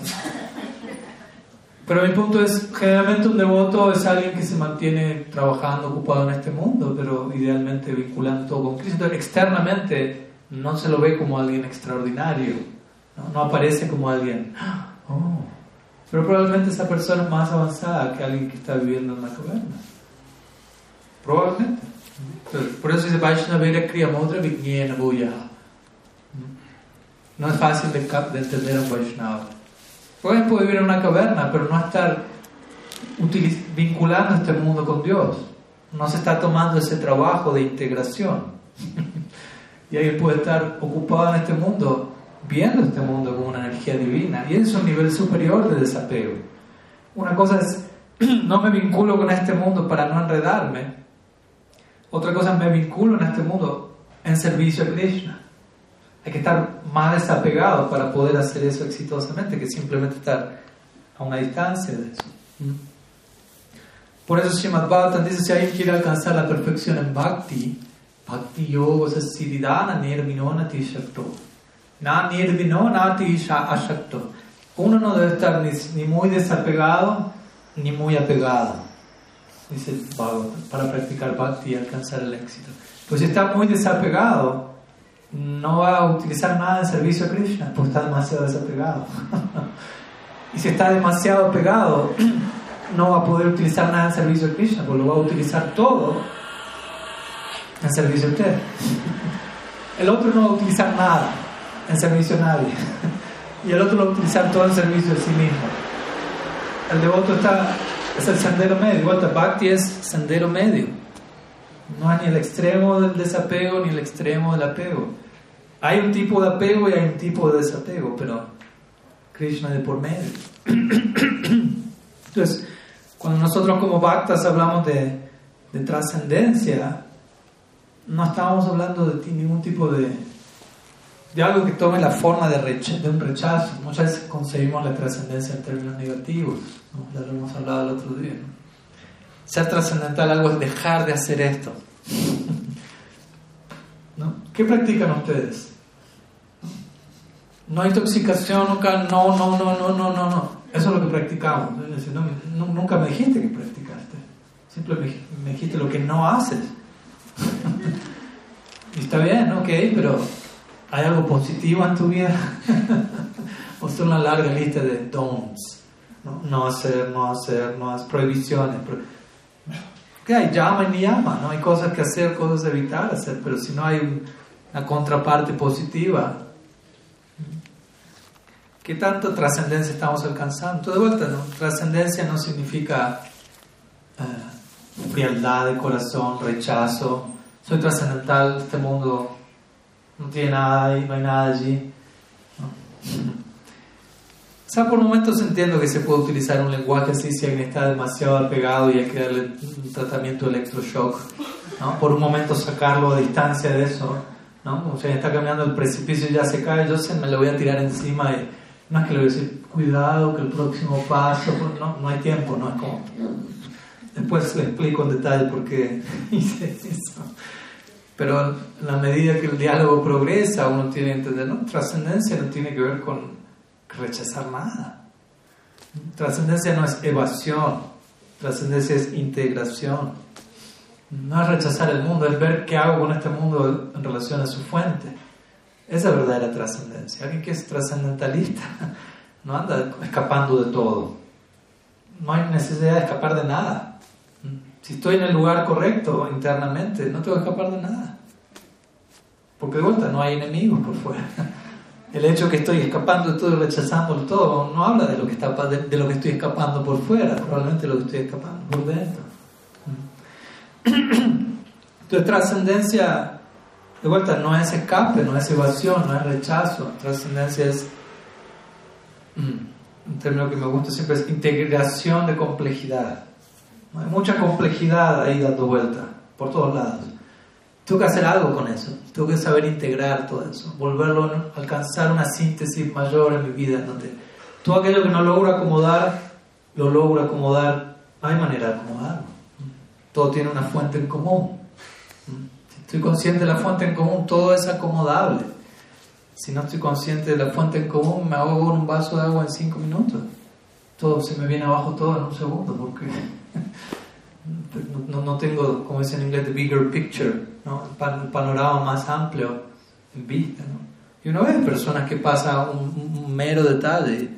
Pero mi punto es, generalmente un devoto es alguien que se mantiene trabajando, ocupado en este mundo, pero idealmente vinculando todo con Cristo. Externamente no se lo ve como alguien extraordinario, no, aparece como alguien, oh. pero probablemente esa persona es más avanzada que alguien que está viviendo en la caverna. Probablemente. por eso dice Vaishnavira Kriya Mudra Vijnana No es fácil de, de entender a un Vaishnava. Pueden vivir en una caverna, pero no estar vinculando este mundo con Dios. No se está tomando ese trabajo de integración. y alguien puede estar ocupado en este mundo, viendo este mundo como una energía divina. Y es un nivel superior de desapego. Una cosa es, no me vinculo con este mundo para no enredarme. Otra cosa es, me vinculo en este mundo en servicio a Krishna. Hay que estar más desapegado para poder hacer eso exitosamente que simplemente estar a una distancia de eso. ¿Mm? Por eso Srimad Bhagavatam dice, si alguien quiere alcanzar la perfección en Bhakti, Bhakti Yoga es siddhana nirvinona shakto. Na nirvinona ashakto. Uno no debe estar ni, muy desapegado ni muy apegado, dice para practicar Bhakti y alcanzar el éxito. Pues si está muy desapegado, no va a utilizar nada en servicio a Krishna porque está demasiado desapegado. y si está demasiado pegado, no va a poder utilizar nada en servicio a Krishna porque lo va a utilizar todo en servicio a usted. El otro no va a utilizar nada en servicio a nadie. y el otro lo va a utilizar todo en servicio a sí mismo. El devoto está, es el sendero medio. Igual Bhakti es sendero medio. No es ni el extremo del desapego ni el extremo del apego. Hay un tipo de apego y hay un tipo de desapego, pero Krishna de por medio. Entonces, cuando nosotros como bhaktas hablamos de, de trascendencia, no estamos hablando de ningún tipo de, de algo que tome la forma de, de un rechazo. Muchas veces concebimos la trascendencia en términos negativos, ¿no? ya lo hemos hablado el otro día. Ser trascendental algo es dejar de hacer esto. ¿No? ¿Qué practican ustedes? No hay intoxicación, nunca, no, no, no, no, no, no, no. Eso es lo que practicamos. nunca me dijiste que practicaste. Simplemente me dijiste lo que no haces. y está bien, ok, pero ¿hay algo positivo en tu vida? o son una larga lista de don'ts. ¿no? no hacer, no hacer, no hacer, prohibiciones. ¿Qué hay? Llama y llama. ¿no? Hay cosas que hacer, cosas evitar hacer, pero si no hay una contraparte positiva, ¿Qué tanta trascendencia estamos alcanzando? De vuelta, ¿no? Trascendencia no significa eh, frialdad de corazón, rechazo. Soy trascendental, este mundo no tiene nada ahí, no hay nada allí. O sea, por momentos entiendo que se puede utilizar un lenguaje así si alguien está demasiado apegado y hay que darle un tratamiento de electroshock. ¿no? Por un momento sacarlo a distancia de eso ¿no? Como si está caminando el precipicio y ya se cae, yo se me lo voy a tirar encima y no es que le voy a decir, cuidado, que el próximo paso, pues, no, no hay tiempo, no es como... Después le explico en detalle por qué hice eso. Pero en la medida que el diálogo progresa, uno tiene que entender, no, trascendencia no tiene que ver con rechazar nada. Trascendencia no es evasión, trascendencia es integración. No es rechazar el mundo, es ver qué hago con este mundo en relación a su fuente. Esa es verdadera trascendencia. Alguien que es trascendentalista no anda escapando de todo. No hay necesidad de escapar de nada. Si estoy en el lugar correcto internamente, no tengo que escapar de nada. Porque de vuelta no hay enemigos por fuera. El hecho que estoy escapando de todo y rechazando todo no habla de lo, que está, de, lo que estoy escapando por fuera, probablemente lo que estoy escapando por dentro. Entonces, trascendencia, de vuelta, no es escape, no es evasión, no es rechazo. Trascendencia es, mm, un término que me gusta siempre, es integración de complejidad. Hay mucha complejidad ahí dando vuelta, por todos lados. Tengo que hacer algo con eso, tengo que saber integrar todo eso, volverlo a alcanzar una síntesis mayor en mi vida, donde todo aquello que no logro acomodar, lo logro acomodar, hay manera de acomodarlo. Todo tiene una fuente en común. Si estoy consciente de la fuente en común, todo es acomodable. Si no estoy consciente de la fuente en común, me ahogo en un vaso de agua en cinco minutos. Todo se me viene abajo todo en un segundo, porque no, no tengo, como dice en inglés, the bigger picture, ¿no? panorama más amplio en vista. Y uno ve personas que pasan un, un, mero detalle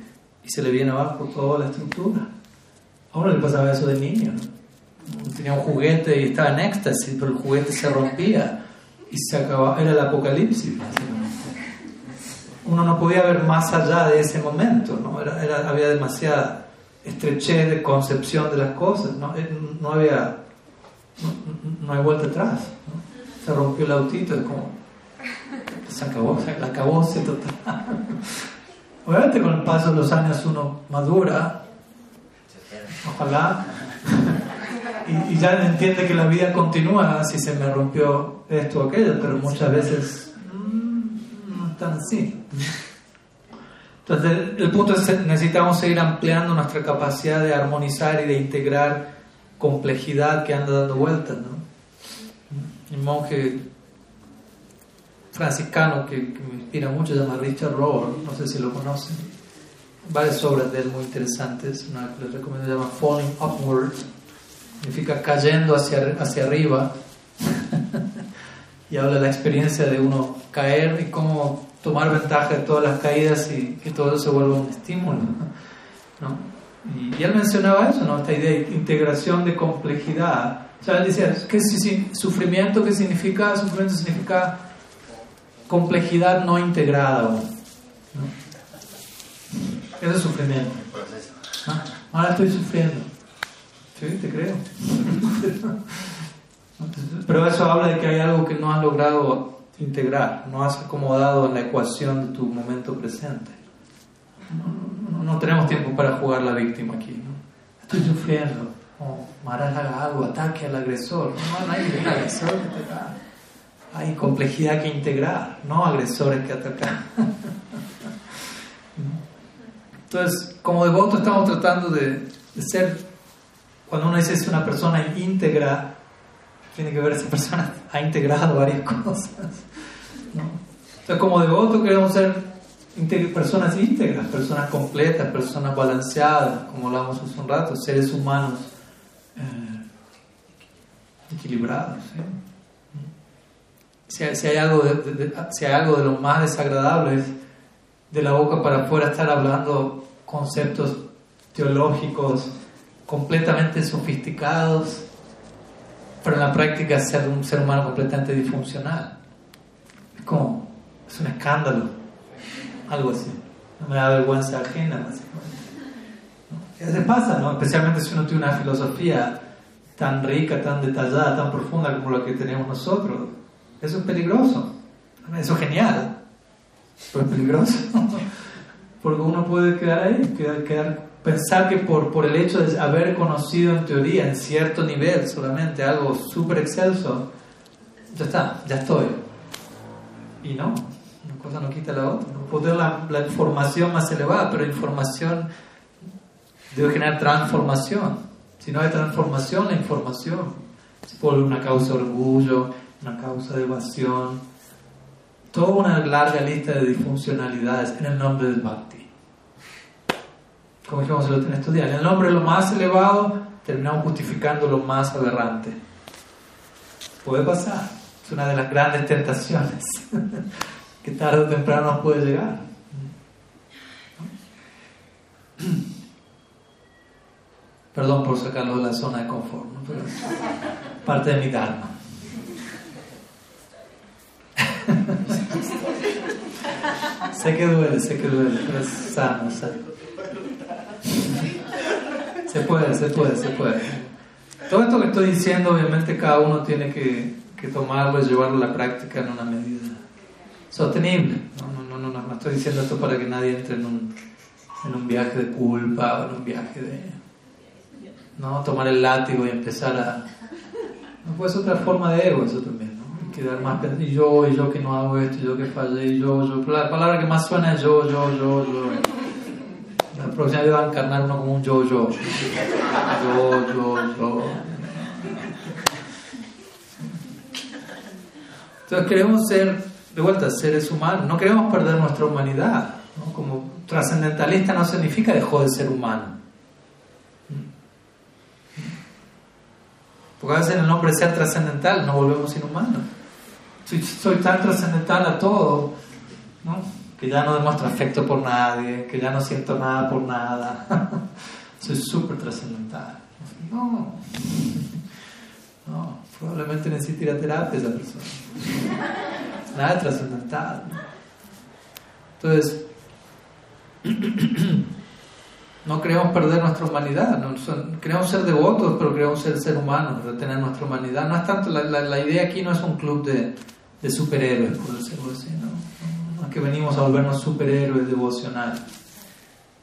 y se le viene abajo toda la estructura. A uno le pasaba eso de niño. ¿no? Tenía un juguete y estaba en éxtasis, pero el juguete se rompía y se acababa. Era el apocalipsis, Uno no podía ver más allá de ese momento, ¿no? Era, era, había demasiada estrechez de concepción de las cosas, no, eh, no había, no, hay vuelta atrás, se rompió el autito, es como, se acabó, se acabó, se total. Obviamente con el paso de los años uno madura, ojalá, y, ya entiende que la vida continúa si se me rompió esto o aquello, pero muchas veces mm, no están así. Entonces, el punto es que necesitamos seguir ampliando nuestra capacidad de armonizar y de integrar complejidad que anda dando vueltas. ¿no? Un monje franciscano que, me inspira mucho se llama Richard Rohr, no sé si lo conocen. Varias obras de él muy interesantes, una que les recomiendo se llama Falling Upward, significa cayendo hacia, hacia arriba. y habla de la experiencia de uno caer y cómo tomar ventaja de todas las caídas y que todo se vuelva un estímulo. ¿no? Y, él mencionaba eso, ¿no? esta idea de integración de complejidad. O sea, él decía, ¿qué sufrimiento qué significa? Sufrimiento significa complejidad no integrada ¿no? Eso es sufrimiento. ¿Ah? Ahora estoy sufriendo. Sí, te creo. Pero eso habla de que hay algo que no has logrado integrar, no has acomodado la ecuación de tu momento presente. No, tenemos tiempo para jugar la víctima aquí. Estoy sufriendo. Oh, haga algo, ataque al agresor. No, no hay agresor. Hay complejidad que integrar, no agresores que atacar. Entonces, como devoto estamos tratando de, de ser, cuando uno dice es una persona íntegra, tiene que ver esa persona ha integrado varias cosas. ¿no? como devoto queremos ser personas íntegras, personas completas, personas balanceadas, como hablamos hace un rato, seres humanos eh, equilibrados. Si, hay, algo de, si hay algo de lo más desagradable es de la boca para afuera estar hablando conceptos teológicos completamente sofisticados pero en la práctica ser un ser humano completamente disfuncional. Es como, es un escándalo, algo así. No me da vergüenza ajena, básicamente. ¿no? Veces pasa, ¿no? Especialmente si uno tiene una filosofía tan rica, tan detallada, tan profunda como la que tenemos nosotros. Eso es peligroso. Eso es genial, pero es peligroso. Porque uno puede quedar ahí, quedar, quedar pensar que por, por el hecho de haber conocido en teoría, en cierto nivel solamente, algo súper excelso, ya está, ya estoy. Y no, una cosa no quita la otra. No puedo la, la información más elevada, pero información debe generar transformación. Si no hay transformación, la información se vuelve una causa de orgullo, una causa de evasión, toda una larga lista de disfuncionalidades en el nombre del Bhakti. Como dijimos en estos días, en el nombre de lo más elevado terminamos justificando lo más aberrante. Puede pasar, es una de las grandes tentaciones que tarde o temprano nos puede llegar. Perdón por sacarlo de la zona de confort, pero parte de mi dharma. sé que duele, sé que duele, pero es sano, Se puede, se puede, se puede. Todo esto que estoy diciendo, obviamente cada uno tiene que, tomarlo y llevarlo a la práctica en una medida sostenible. No, no, no, no, no estoy diciendo esto para que nadie entre en un, en un viaje de culpa o en un viaje de... ¿no? Tomar el látigo y empezar a... No puede ser otra forma de ego eso también quedar más y yo, y yo que no hago esto, y yo que fallé, y yo, yo. La palabra que más suena es yo, yo, yo, yo. La próxima vez va a encarnar uno como un yo, yo. Yo, yo, yo. Entonces queremos ser, de vuelta, seres humanos. No queremos perder nuestra humanidad. ¿no? Como trascendentalista no significa dejó de ser humano. Porque a veces el nombre ser trascendental nos volvemos inhumanos soy, tan trascendental a todo, ¿no? Que ya no demuestro afecto por nadie, que ya no siento nada por nada. soy súper trascendental. No, no, probablemente necesite ir a terapia esa persona. Nada trascendental. Entonces, no queremos perder nuestra humanidad, no, queremos ser devotos, pero queremos ser ser humanos, retener nuestra humanidad. No es tanto, la, la idea aquí no es un club de, de superhéroes, por decirlo así, ¿no? No es que venimos a volvernos superhéroes devocionales.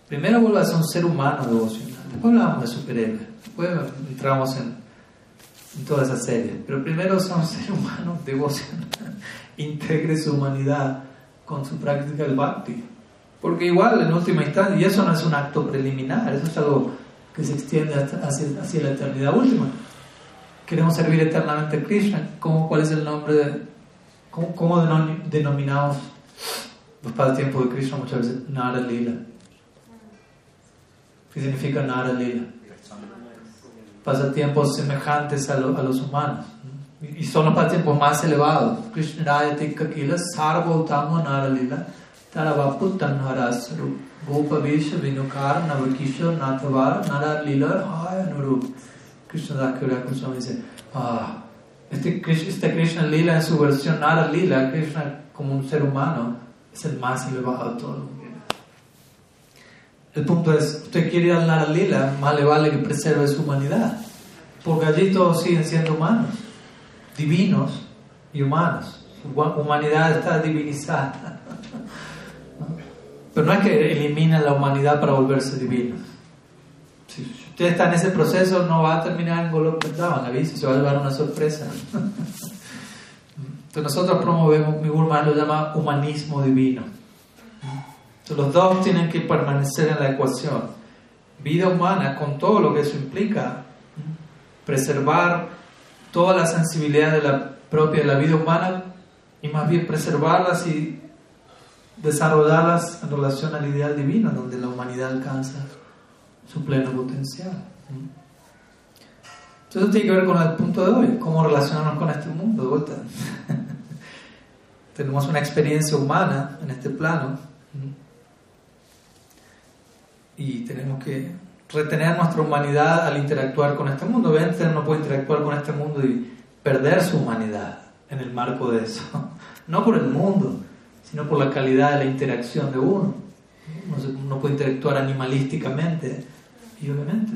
Primero vuelve a ser un ser humano devocional, después hablamos de superhéroes, después entramos en, en toda esa serie, pero primero son un ser humano devocional, integre su humanidad con su práctica del bhakti. Porque igual, en última instancia, y eso no es un acto preliminar, eso es algo que se extiende hacia, hacia la eternidad última. Queremos servir eternamente a Krishna. ¿Cómo, ¿Cuál es el nombre de, ¿Cómo, denominamos los pasatiempos de Krishna muchas veces? Nara Lila. ¿Qué significa Nara Lila? Pasatiempos semejantes a, lo, a los humanos. Y son los pasatiempos más elevados. Krishna Raya Tikka Kila Sarvotama Nara Lila Taravapu Tanharasaru Gopa Visha Vinukar Navakisha Natavar Nara Lila Haya Nuru Krishna Dakura Kuswami dice Ah este, este Krishna Lila en su versión Nara Lila, Krishna como un ser humano, es el más elevado de todo el punto es, usted quiere ir al Nara Lila, más le vale que preserve su humanidad, porque allí todos siguen siendo humanos, divinos y humanos. Su humanidad está divinizada. Pero no es que eliminen la humanidad para volverse divinos. Si usted está en ese proceso, no va a terminar en Golok la aviso, se va a llevar una sorpresa. Entonces nosotros promovemos, mi Gurman lo llama humanismo divino. Entonces los dos tienen que permanecer en la ecuación. Vida humana con todo lo que eso implica. Preservar toda la sensibilidad de la propia de la vida humana y más bien preservarlas y desarrollarlas en relación al ideal divino, donde la humanidad alcanza su pleno potencial. Entonces tiene que ver con el punto de hoy, cómo relacionarnos con este mundo de vuelta. Tenemos una experiencia humana en este plano y tenemos que retener nuestra humanidad al interactuar con este mundo. Obviamente no puede interactuar con este mundo y perder su humanidad en el marco de eso. No por el mundo, sino por la calidad de la interacción de uno. Uno puede interactuar animalísticamente y obviamente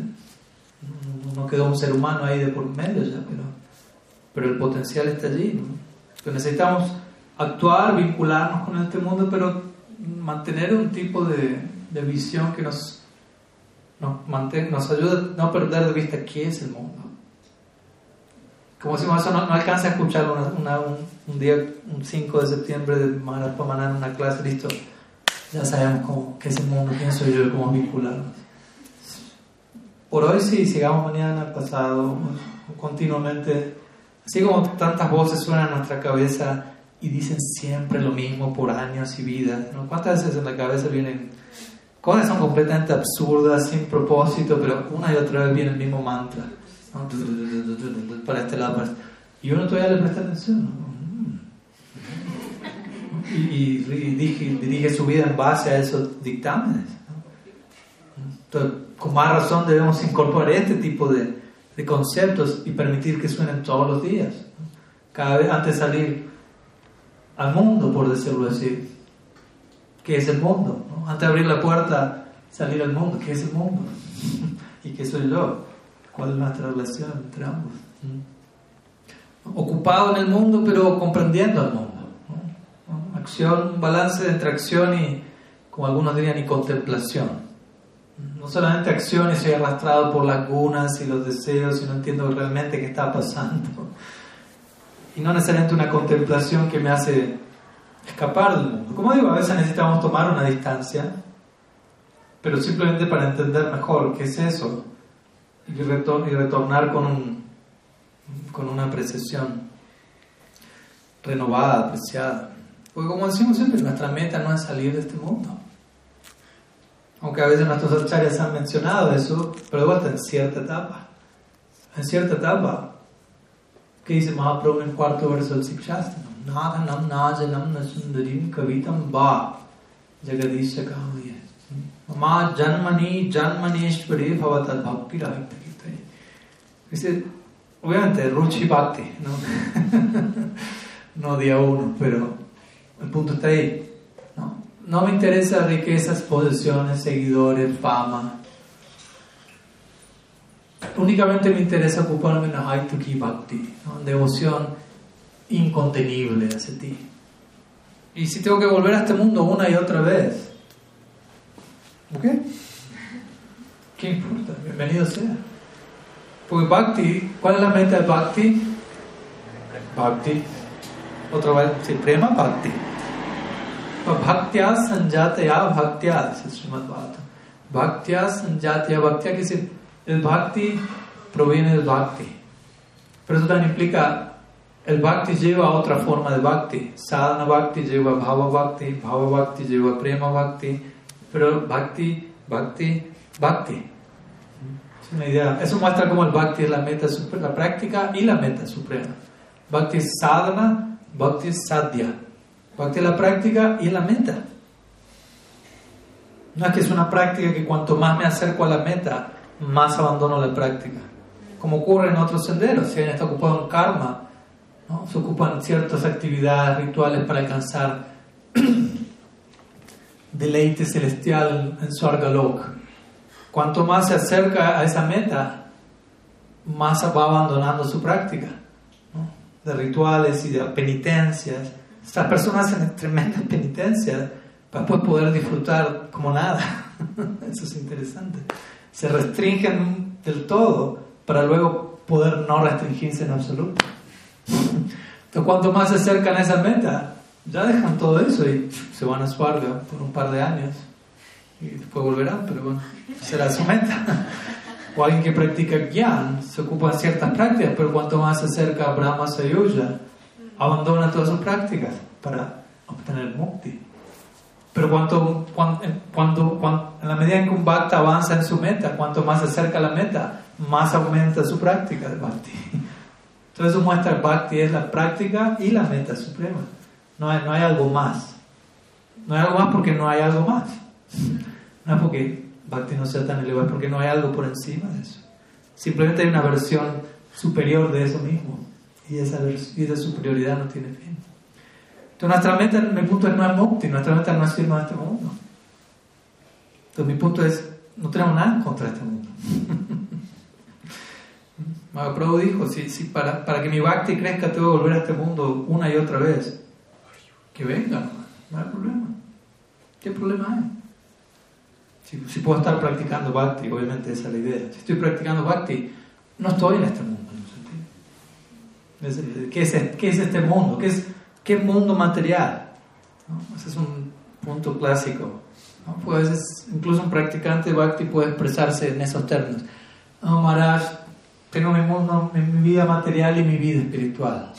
no, quedó un ser humano ahí de por medio ya, pero, pero el potencial está allí. necesitamos actuar, vincularnos con este mundo, pero mantener un tipo de, de visión que nos, nos, nos ayude a no perder de vista qué es el mundo. como si eso no, alcanza a escuchar un, día, un 5 de septiembre de Maharaj en una clase, listo, ya sabemos cómo, qué es el mundo, quién soy yo cómo vincularnos. Por hoy sí, sigamos mañana, pasado, continuamente, así como tantas voces suenan en nuestra cabeza y dicen siempre lo mismo por años y vidas. ¿Cuántas veces en la cabeza vienen cosas son completamente absurdas, sin propósito, pero una y otra vez viene el mismo mantra? Para este lado, para este. Y uno todavía le presta atención. Y, dirige, su vida en base a esos dictámenes. Entonces, con más razón debemos incorporar este tipo de, de conceptos y permitir que suenen todos los días. Cada vez antes de salir al mundo, por decirlo así. ¿Qué es el mundo? Antes de abrir la puerta, salir al mundo. ¿Qué es el mundo? ¿Y qué soy yo? ¿Cuál es nuestra relación entre ambos? Ocupado en el mundo, pero comprendiendo al mundo. Acción, balance entre acción y, como algunos dirían, y contemplación. No solamente acción y soy arrastrado por las lagunas y los deseos y no entiendo realmente qué está pasando y no necesariamente una contemplación que me hace escapar del mundo. Como digo, a veces necesitamos tomar una distancia, pero simplemente para entender mejor qué es eso y, retornar con, con una apreciación renovada, apreciada. Porque como decimos siempre, nuestra meta no es salir de este mundo. Aunque a veces nuestros acharyas han mencionado eso, pero de vuelta en cierta etapa. En cierta etapa ¿Qué dice Mahaprabhu en el cuarto verso del Sikshastra? Nadhanam najanam nasundarim kavitam va jagadisha kahliya. Mama janmani janmaneshwari bhavatad bhakti rahita Dice, obviamente, Ruchi Bhakti, ¿no? no día uno, pero el punto está ahí. ¿No? no me interesa riquezas, posesiones, seguidores, fama únicamente me interesa ocuparme en Bhakti, devoción incontenible hacia ti. Y si tengo que volver a este mundo una y otra vez, ¿ok? ¿Qué importa? Bienvenido sea. Porque Bhakti, ¿cuál es la meta de Bhakti? Bhakti. Otra vez, si prema Bhakti. Bhaktya, dice Srimad Bhagavatam. Bhaktya sanjataya bhaktya, que dice el bhakti proviene del bhakti. Pero eso también implica, el bhakti lleva a otra forma de bhakti. Sadhana bhakti lleva bhava bhakti, bhava bhakti lleva prema bhakti, pero bhakti, bhakti, bhakti. Es una idea. Eso muestra cómo el bhakti es la meta suprema, la práctica y la meta suprema. Bhakti es sadhana, bhakti es sadhya. Bhakti es la práctica y la meta. No es que es una práctica que cuanto más me acerco a la meta, más abandono la práctica. Como ocurre en otros senderos, si alguien está ocupado en karma, ¿no? se ocupan ciertas actividades rituales para alcanzar deleite celestial en Swargalok. Cuanto más se acerca a esa meta, más va abandonando su práctica de rituales y de penitencias. Estas personas hacen tremendas penitencias para poder disfrutar como nada. Eso es interesante se restringen del todo para luego poder no restringirse en absoluto. Entonces, cuanto más se acercan a esa meta, ya dejan todo eso y se van a Swarga por un par de años y después volverán, pero bueno, será su meta. O alguien que practica Gyan se ocupa de ciertas prácticas, pero cuanto más se acerca a Brahma Sayuja, abandona todas sus prácticas para obtener mukti. Pero cuanto, cuando, cuando, en la medida en que un bhakta avanza en su meta, cuanto más se acerca a la meta, más aumenta su práctica de bhakti. Entonces eso muestra que bhakti es la práctica y la meta suprema. No hay, no hay algo más. No hay algo más porque no hay algo más. No es porque bhakti no sea tan elevado, es porque no hay algo por encima de eso. Simplemente hay una versión superior de eso mismo. Y esa, y esa superioridad no tiene fin. Entonces nuestra meta, mi punto es no es mukti, nuestra meta no es irnos a este mundo. Entonces mi punto es, no tenemos nada contra este mundo. Mahaprabhu dijo, si, si para, para, que mi bhakti crezca tengo que volver a este mundo una y otra vez. Que venga, no hay problema. ¿Qué problema hay? Si, si, puedo estar practicando bhakti, obviamente esa es la idea. Si estoy practicando bhakti, no estoy en este mundo. ¿Qué es, qué es este mundo? ¿Qué es qué mundo material? Ese es un punto clásico. Pues incluso un practicante de Bhakti puede expresarse en esos términos. No, Maharaj, tengo mi, mundo, mi vida material y mi vida espiritual.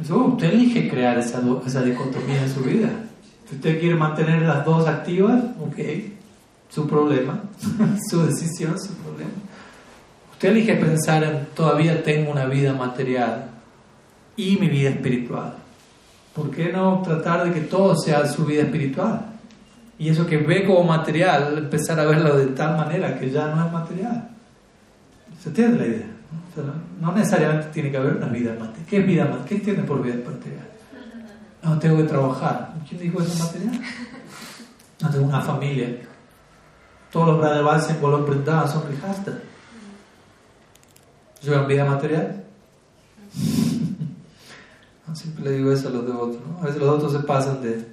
Eso, usted elige crear esa, esa dicotomía en su vida. Si usted quiere mantener las dos activas, ok, su problema, su decisión, su problema. Usted elige pensar en todavía tengo una vida material y mi vida espiritual. ¿Por qué no tratar de que todo sea su vida espiritual? Y eso que ve como material, empezar a verlo de tal manera que ya no es material. ¿Se entiende la idea? no necesariamente tiene que haber una vida material. ¿Qué es vida material? ¿Qué entiende por vida material? No, tengo que trabajar. ¿Quién dijo eso material? No tengo una familia. Todos los Brahmavas en Bolón Brindavan son Grihasta. ¿Llevan vida material? Siempre le digo eso a los devotos. ¿no? A veces los devotos se pasan de,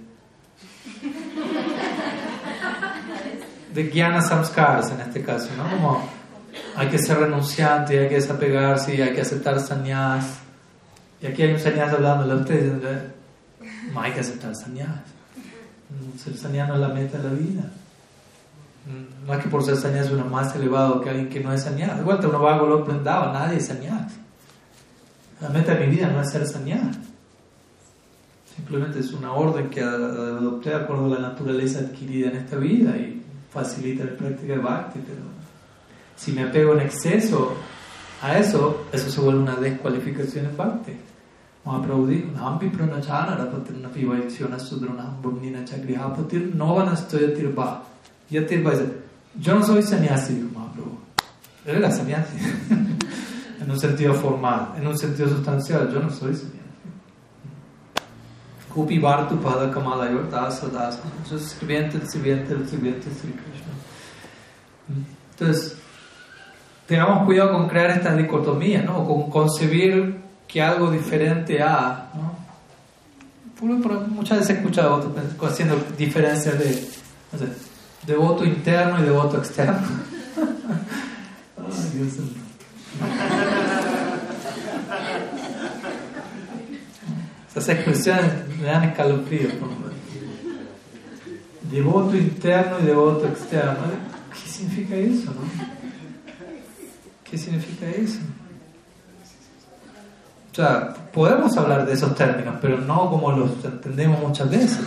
de Gyana Samskaras en este caso, ¿no? Como hay que ser renunciante, hay que desapegarse, hay que aceptar sañas. Y aquí hay un sañas hablándole a ustedes, no hay que aceptar sañas. Ser sañas no es la meta de la vida. No es que por ser sañas uno más elevado que alguien que no es sañas. De vuelta, uno va a Golok nadie es sañas. La meta de mi vida no es ser sañas. Simplemente es una orden que adopté de a la naturaleza adquirida en esta vida y facilita la práctica de bhakti. Pero si me apego en exceso a eso, eso se vuelve una descualificación en bhakti. Yo no soy sannyasi. Él era sannyasi. en un sentido formal, en un sentido sustancial, yo no soy sannyasi. Kupi Vartu Pada Kamalayor Dasa Dasa. Entonces, sirviente, sirviente, sirviente Sri Krishna. Entonces, tengamos cuidado con crear estas dicotomías, ¿no? con concebir que algo diferente a. ¿no? Muchas veces he escuchado haciendo diferencias de no sé, devoto interno y devoto externo. Ay, Dios mío. Esas expresiones me dan escalofrío. Devoto interno y devoto externo. ¿Qué significa eso? No? ¿Qué significa eso? O sea, podemos hablar de esos términos, pero no como los entendemos muchas veces.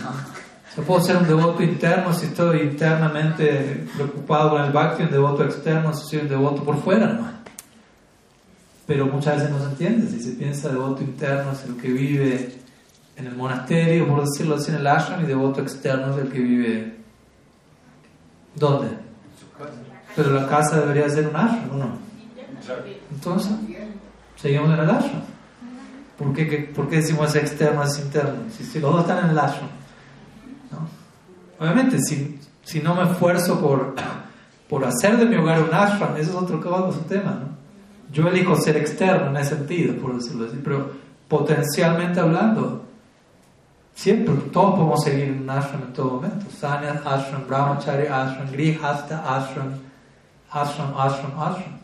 Yo puedo ser un devoto interno si estoy internamente preocupado con el bhakti, un devoto externo si soy un devoto por fuera nomás. Pero muchas veces no se entiende. Si se piensa devoto interno es el que vive en el monasterio, por decirlo así, en el ashram, y devoto externo es el que vive. ¿Dónde? Pero la casa debería ser un ashram, ¿o no? Entonces, seguimos en el ashram. ¿Por qué, ¿Por qué decimos externo es interno? Si, los dos están en el ashram. Obviamente, si, si no me esfuerzo por, por hacer de mi hogar un ashram, eso es otro, otro tema, ¿no? Yo elijo ser externo en ese sentido, por decirlo así, pero potencialmente hablando, siempre, todos podemos seguir un ashram en todo momento. Sanya ashram, brahmachari ashram, grihasta ashram, ashram, ashram, ashram.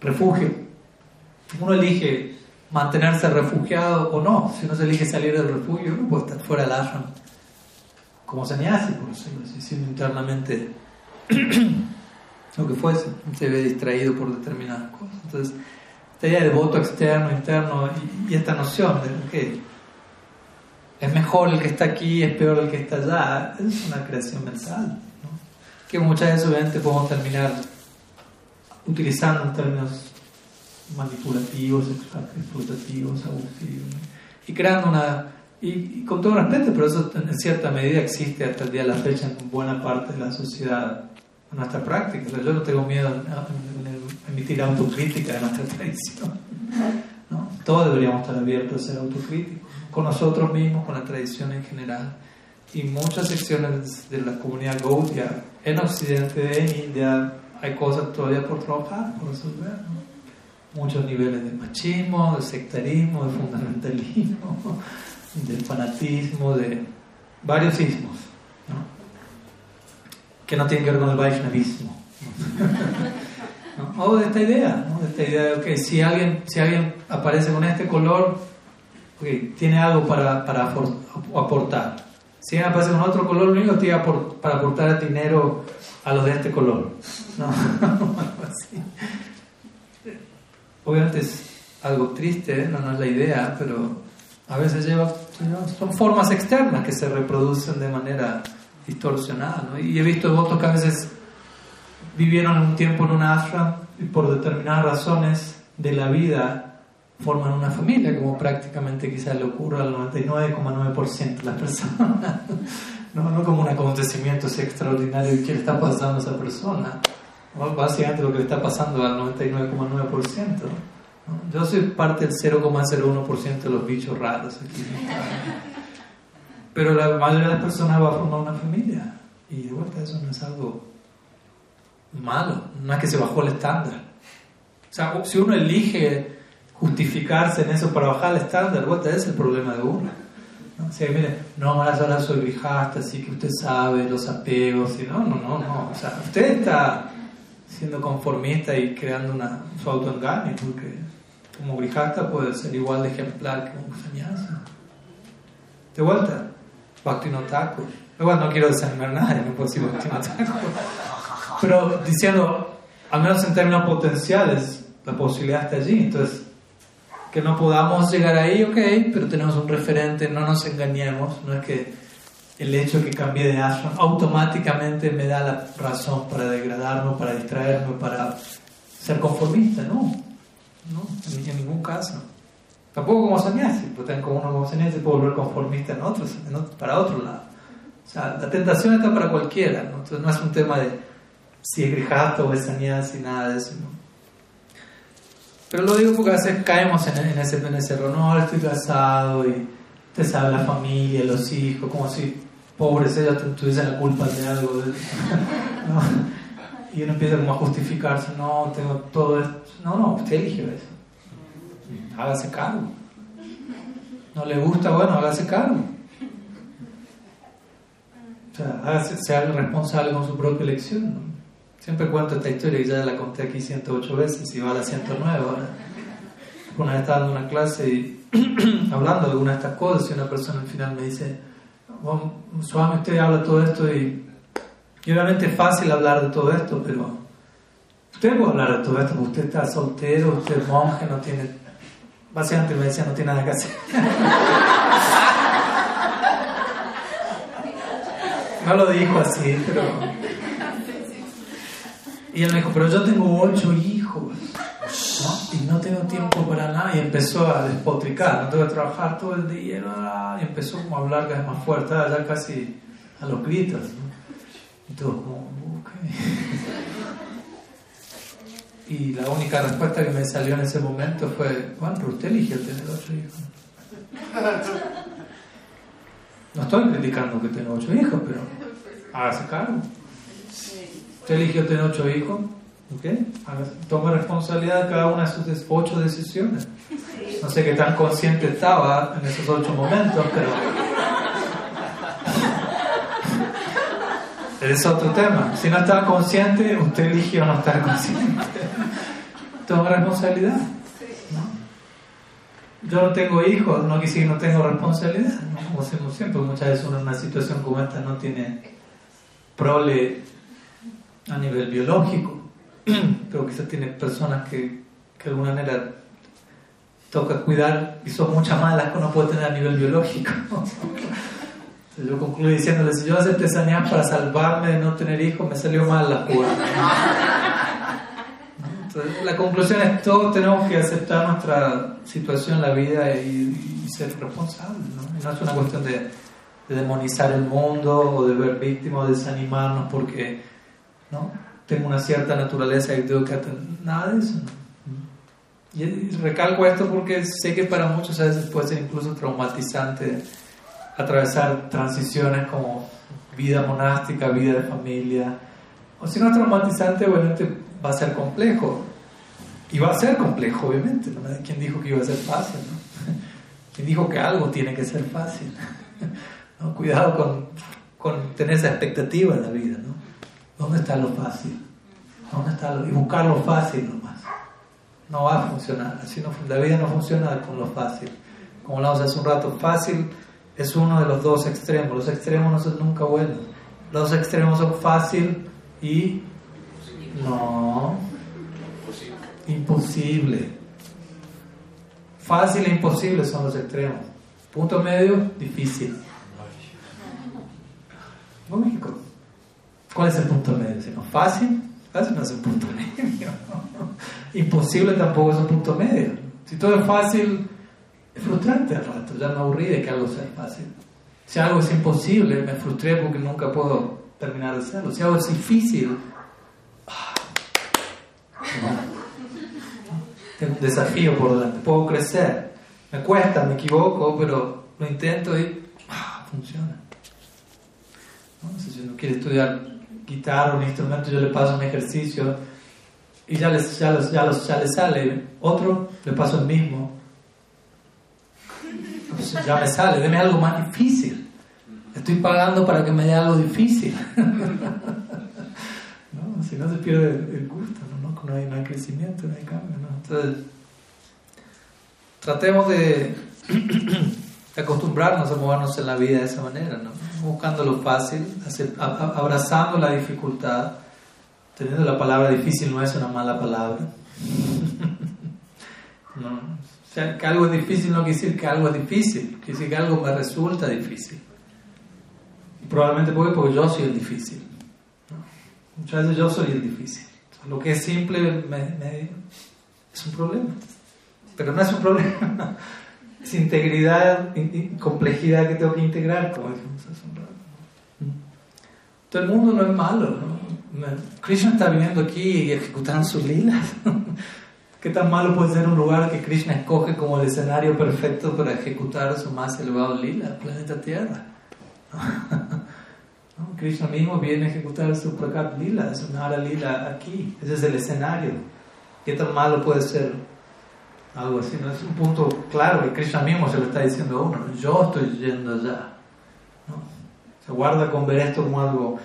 Refugio. Uno elige mantenerse refugiado o no. Si uno se elige salir del refugio, uno puede estar fuera del ashram. Como sannyasi, por decirlo así, siendo internamente lo que fuese, se ve distraído por determinadas cosas. Entonces, esta idea de voto externo, interno y, esta noción de que es mejor el que está aquí, es peor el que está allá, es una creación mental. Que muchas veces obviamente podemos terminar utilizando términos manipulativos, explotativos, abusivos, y creando una y, con todo respeto, pero eso en cierta medida existe hasta el día de la fecha en buena parte de la sociedad nuestra práctica. yo no tengo miedo a, emitir autocrítica de nuestra tradición. ¿no? Todos deberíamos estar abiertos a ser autocríticos, con nosotros mismos, con la tradición en general. Y muchas secciones de la comunidad Gaudia, en Occidente, en India, hay cosas todavía por trabajar, por resolver. Muchos niveles de machismo, de sectarismo, de fundamentalismo, de fanatismo, de varios ismos. ¿No? que no tiene que ver con el Vaishnavismo. O de esta idea, ¿no? de esta idea de que si alguien, si alguien aparece con este color, okay, tiene algo para, para aportar. Si alguien aparece con otro color, lo único tiene para aportar dinero a los de este color. ¿no? Obviamente es algo triste, ¿no? no es la idea, pero a veces lleva, son formas externas que se reproducen de manera distorsionada. ¿no? Y he visto votos que a veces vivieron un tiempo en un ashram y por determinadas razones de la vida forman una familia, como prácticamente quizás le ocurra al 99,9% de las personas. no, no como un acontecimiento extraordinario y qué le está pasando a esa persona. Básicamente lo que le está pasando al 99,9%. Yo soy parte del 0,01% de los bichos raros aquí. Pero la mayoría de las personas va a formar una familia. Y de vuelta eso no es algo malo, no es que se bajó el estándar. O sea, si uno elige justificarse en eso para bajar el estándar, de vuelta es el problema de uno. ¿no? O sea, mire, no, ahora soy grijasta, así que usted sabe los apegos. Y no, no, no, no. O sea, usted está siendo conformista y creando una, su autoengaño, porque como grijasta puede ser igual de ejemplar que un sannyasa. De vuelta, Bhakti no taco. Igual no quiero desanimar a nadie, no puedo decir Bhakti no taco. Pero diciendo, al menos en términos potenciales, la posibilidad está allí. Entonces, que no podamos llegar ahí, ok, pero tenemos un referente, no nos engañemos, no es que el hecho de que cambie de ashram automáticamente me da la razón para degradarme, para distraerme, para ser conformista, no, no, en, ningún caso. Tampoco como sannyasi, porque como uno como sannyasi puede volver conformista en otros, para otro lado. O sea, la tentación está para cualquiera, ¿no? No es un tema de si es grijato o es sannyasi, nada de eso, ¿no? Pero lo digo porque a veces caemos en, ese, en ese error, no, estoy casado y te sabe la familia, los hijos, como si pobres ellos tuviesen la culpa de algo. Y uno empieza como a justificarse, no, tengo todo esto. No, no, usted eligió eso. Hágase cargo. No le gusta, bueno, hágase cargo. O sea, hágase, sea responsable con su propia elección. Siempre cuento esta historia y ya la conté aquí 108 veces y va a la 109 ahora. Una vez estaba dando una clase y hablando de alguna de estas cosas y una persona al final me dice, Suami, usted habla todo esto y, obviamente es fácil hablar de todo esto, pero usted puede hablar de todo esto usted está soltero, usted es monje, no tiene... Básicamente me decía, no tiene nada que hacer. no lo dijo así, pero... Y él me dijo, pero yo tengo ocho hijos y no tengo tiempo para nada. Y empezó a despotricar, no tengo que trabajar todo el día. Y empezó como a hablar cada vez más fuerte, ya casi a los gritos. Y todo como, Y la única respuesta que me salió en ese momento fue, Juan, pero usted eligió tener ocho hijos. No estoy criticando que tenga ocho hijos, pero hágase cargo. Usted eligió tener ocho hijos, ¿ok? Toma responsabilidad de cada una de sus ocho decisiones. No sé qué tan consciente estaba en esos ocho momentos, pero... es otro tema. Si no estaba consciente, usted eligió no estar consciente. Toma responsabilidad. Yo no tengo hijos, no quisiera no tengo responsabilidad. Como decimos siempre, muchas veces uno en una situación como esta no tiene prole a nivel biológico, pero quizás tiene personas que, que de alguna manera toca cuidar y son muchas malas que uno puede tener a nivel biológico. Yo concluyo diciéndole, si yo acepté sanidad para salvarme de no tener hijos, me salió mal la jugada. La conclusión es todos tenemos que aceptar nuestra situación la vida y, ser responsables. ¿no? no es una cuestión de, de, demonizar el mundo o de ver víctimas o desanimarnos porque ¿no? Tengo una cierta naturaleza y tengo que nada de eso. Y recalco esto porque sé que para muchos a veces puede ser incluso traumatizante atravesar transiciones como vida monástica, vida de familia. O si no es traumatizante, obviamente va a ser complejo. Y va a ser complejo, obviamente. ¿no? ¿Quién dijo que iba a ser fácil? ¿no? ¿Quién dijo que algo tiene que ser fácil? ¿No? Cuidado con, con tener esa expectativa en la vida. ¿no? ¿Dónde está lo fácil? ¿Dónde está lo? Y buscar lo fácil nomás. No va a funcionar. Así no, la vida no funciona con lo fácil. Como hablamos hace un rato, fácil es uno de los dos extremos. Los extremos no son nunca buenos. Los extremos son fácil y no. Imposible. Fácil e imposible son los extremos. Punto medio, difícil. Lógico. ¿Cuál es el punto medio? Si no, fácil, fácil no es el punto medio. Imposible tampoco es un punto medio. Si todo es fácil, es frustrante al rato. Ya me aburrí de que algo sea fácil. Si algo es imposible, me frustré porque nunca puedo terminar de hacerlo. Si algo es difícil, ah, tengo un desafío por delante. Puedo crecer. Me cuesta, me equivoco, pero lo intento y ah, funciona. Si uno quiere estudiar guitarra, un instrumento, yo le paso un ejercicio y ya, les, ya, ya, ya le sale. Otro, le paso el mismo. Ya me sale, deme algo más difícil. Estoy pagando para que me dé algo difícil. ¿No? Si no se pierde el gusto, ¿no? No, hay, no hay crecimiento, no hay cambio. ¿no? Entonces, tratemos de, acostumbrarnos a movernos en la vida de esa manera, ¿no? buscando lo fácil, abrazando la dificultad, teniendo la palabra difícil no es una mala palabra. no. O sea, que algo es difícil no quiere decir que algo es difícil, quiere decir que algo me resulta difícil. Probablemente porque, porque yo soy el difícil. Muchas veces yo soy el difícil. Lo que es simple me, es un problema. Pero no es un problema. Es integridad y complejidad que tengo que integrar, rato. Todo el mundo no es malo. ¿no? Krishna está viviendo aquí y ejecutando sus lilas. ¿Qué tan malo puede ser un lugar que Krishna escoge como el escenario perfecto para ejecutar su más elevado lila, el planeta Tierra? Krishna mismo viene a ejecutar su prakat lila, su nara lila aquí. Ese es el escenario. ¿Qué tan malo puede ser algo así? No es un punto claro que Krishna mismo se lo está diciendo a uno. Yo estoy yendo allá. Se guarda con ver esto como algo.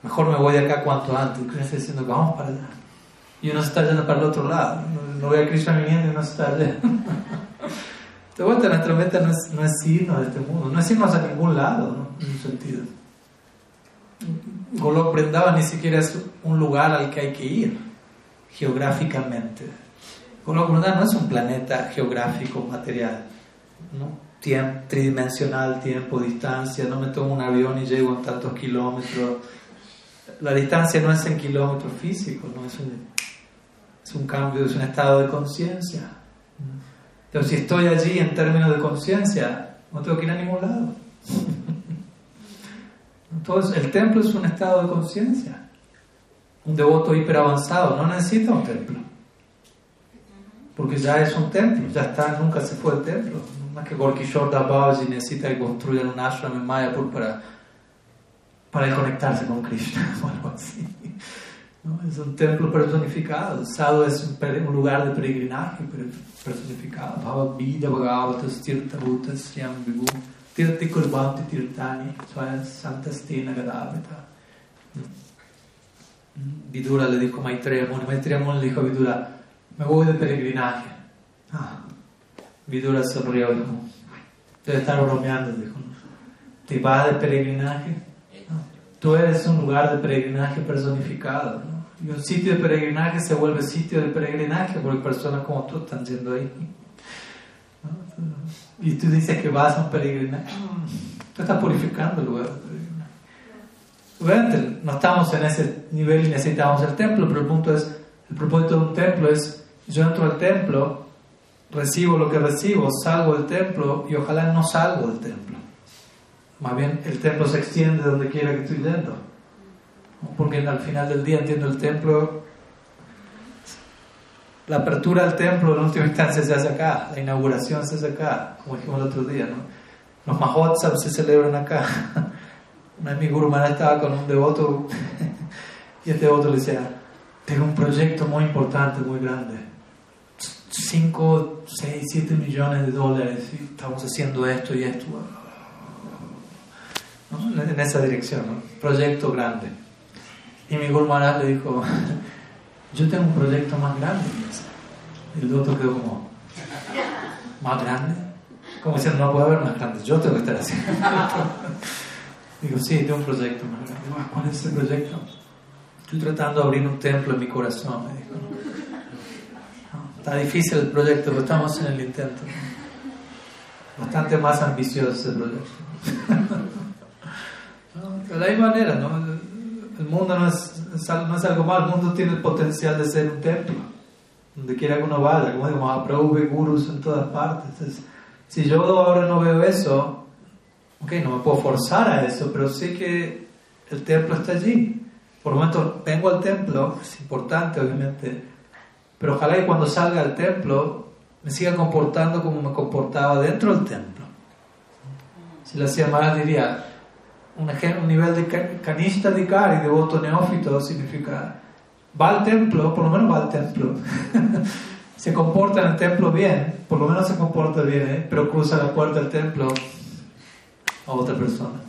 Mejor me voy de acá cuanto antes. Krishna está diciendo que vamos para allá. Y uno se está yendo para el otro lado. No, ve a Krishna viniendo y uno se está allá. De vuelta, nuestra meta no es, no es irnos de este mundo, no es irnos a ningún lado, ¿no? en un sentido. Golok ni siquiera es un lugar al que hay que ir geográficamente. Golok Brindava no es un planeta geográfico, material, ¿no? tridimensional, tiempo, distancia, no me tomo un avión y llego a tantos kilómetros. La distancia no es en kilómetros físicos, ¿no? es, un, es un cambio, es un estado de conciencia. Pero si estoy allí en términos de conciencia, no tengo que ir a ningún lado. Entonces, el templo es un estado de conciencia. Un devoto hiper avanzado no necesita un templo. Porque ya es un templo, ya está, nunca se fue del templo. No es que Gorkishore Babaji necesita que construyan un ashram en Mayapur para, para conectarse con Krishna o algo así. Es un templo personificado. Sadhu es un, lugar de peregrinaje personificado. Bhava Vida Bhagavatas Tirtha Bhutas Shyam Vibhu. Tirti Kurbanti Tirtani, cioè Santa Stina Gadavita. Vidura le dijo Maitreya Muni, Maitreya Muni le dijo a Vidura, me voy de peregrinaje. Ah, Vidura sonrió y dijo, debe estar bromeando, dijo, ¿te vas de peregrinaje? Tú eres un lugar de peregrinaje personificado, ¿no? Y un sitio de peregrinaje se vuelve sitio de peregrinaje porque personas como tú están yendo ahí. Y tú dices que vas a un peregrinaje. Tú estás purificando el lugar no estamos en ese nivel y necesitamos el templo, pero el punto es, el propósito de un templo es, yo entro al templo, recibo lo que recibo, salgo del templo y ojalá no salgo del templo. Más bien el templo se extiende donde quiera que estoy yendo. Porque al final del día entiendo el templo la apertura del templo en última instancia se hace acá, la inauguración se hace acá, como dijimos el otro día, ¿no? Los Mahotsavs se celebran acá. Una vez mi Guru estaba con un devoto y este devoto le decía, tengo un proyecto muy importante, muy grande. 5, 6, 7 millones de dólares y estamos haciendo esto y esto. En esa dirección, ¿no? Proyecto grande. Y mi Guru le dijo, yo tengo un proyecto más grande. El otro quedó como, ¿más grande? Como diciendo, no puede haber más grande, yo tengo que estar haciendo. Digo, sí, tengo un proyecto más grande. ¿Cuál es ese proyecto? Estoy tratando de abrir un templo en mi corazón, me dijo. está difícil el proyecto, pero estamos en el intento. Bastante más ambicioso ese proyecto. de la manera, ¿no? El mundo no es, no es algo malo, el mundo tiene el potencial de ser un templo, donde quiera que uno vaya, como digo, Mahaprabhu ve gurus en todas partes. si yo ahora no veo eso, ok, no me puedo forzar a eso, pero sé que el templo está allí. Por lo momento vengo al templo, es importante obviamente, pero ojalá que cuando salga al templo me siga comportando como me comportaba dentro del templo. Si lo hacía mal diría, un, nivel de canista de y devoto neófito, significa va al templo, por lo menos va al templo. se comporta en el templo bien, por lo menos se comporta bien, ¿eh? pero cruza la puerta del templo a otra persona.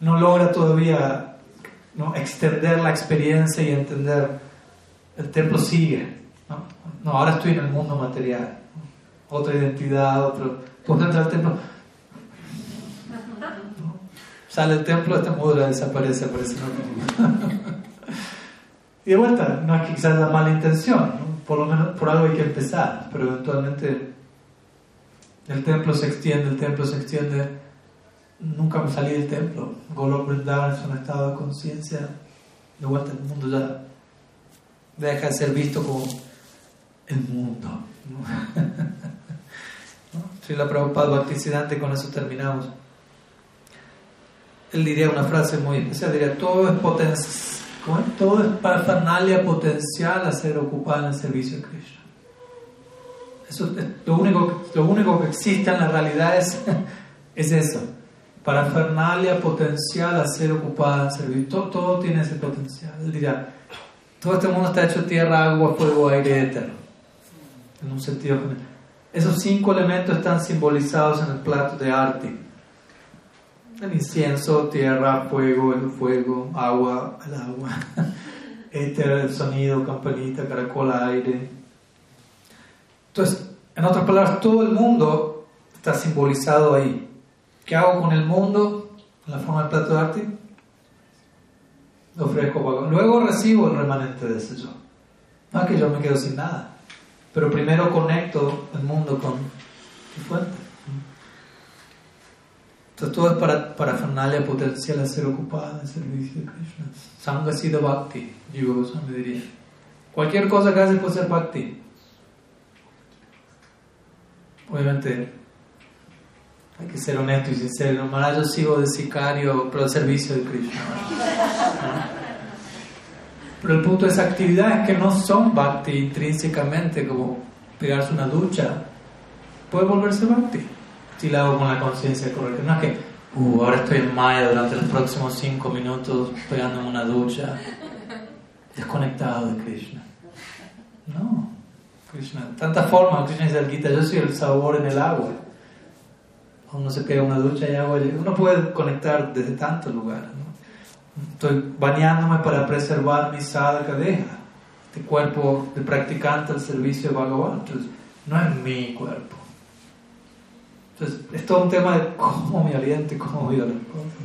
No logra todavía ¿no? extender la experiencia y entender, el templo sigue. ¿no? no ahora estoy en el mundo material, otra identidad, otro... Puedo entrar al templo, sale el templo, esta mudra desaparece, aparece y de vuelta, no es que quizás la mala intención, por lo menos por algo hay que empezar, pero eventualmente el templo se extiende, el templo se extiende. Nunca me salí del templo. Golok Vrindavan es un estado de conciencia. De vuelta, el mundo ya deja de ser visto como el mundo. Si la Prabhupada Bhaktisiddhanta, con eso terminamos él diría una frase muy especial, diría, todo es potencia, todo es parafernalia potencial a ser ocupada en el servicio de Krishna. Eso es lo único, lo único que existe en la realidad es, es eso, parafernalia potencial a ser ocupada en el servicio. Todo, todo tiene ese potencial. Él diría, todo este mundo está hecho tierra, agua, fuego, aire, éter. En un sentido Esos cinco elementos están simbolizados en el plato de arte el incienso, tierra, fuego, el fuego, agua, el agua, éter, el sonido, campanita, caracol, aire. Entonces, en otras palabras, todo el mundo está simbolizado ahí. ¿Qué hago con el mundo? En la forma del plato de arte. Lo ofrezco Luego recibo el remanente de ese yo. No es que yo me quedo sin nada. Pero primero conecto el mundo con mi fuente. Entonces todo es para, para Fernalia potencial a ser ocupada en servicio de Krishna. Sangha Siddha Bhakti, Jiva Goswami diría. Cualquier cosa que hace puede ser Bhakti. Obviamente hay que ser honesto y sincero. Maharaj, yo sigo de sicario, pero al servicio de Krishna. Pero el punto de esa actividad es que no son bhakti intrínsecamente, como pegarse una ducha. Puede volverse bhakti si lo hago con la conciencia correcta. No es que, uh, ahora estoy en Maya durante los próximos cinco minutos pegándome una ducha, desconectado de Krishna. No, Krishna, tantas formas, Krishna dice al Gita, yo soy el sabor en el agua. Uno se pega una ducha y agua, uno puede conectar desde tantos lugares. Estoy bañándome para preservar mi sadhaka deja, este cuerpo de practicante al servicio de Bhagavan. Entonces, no es mi cuerpo entonces, es todo un tema de cómo me aliento y cómo vivo las cosas.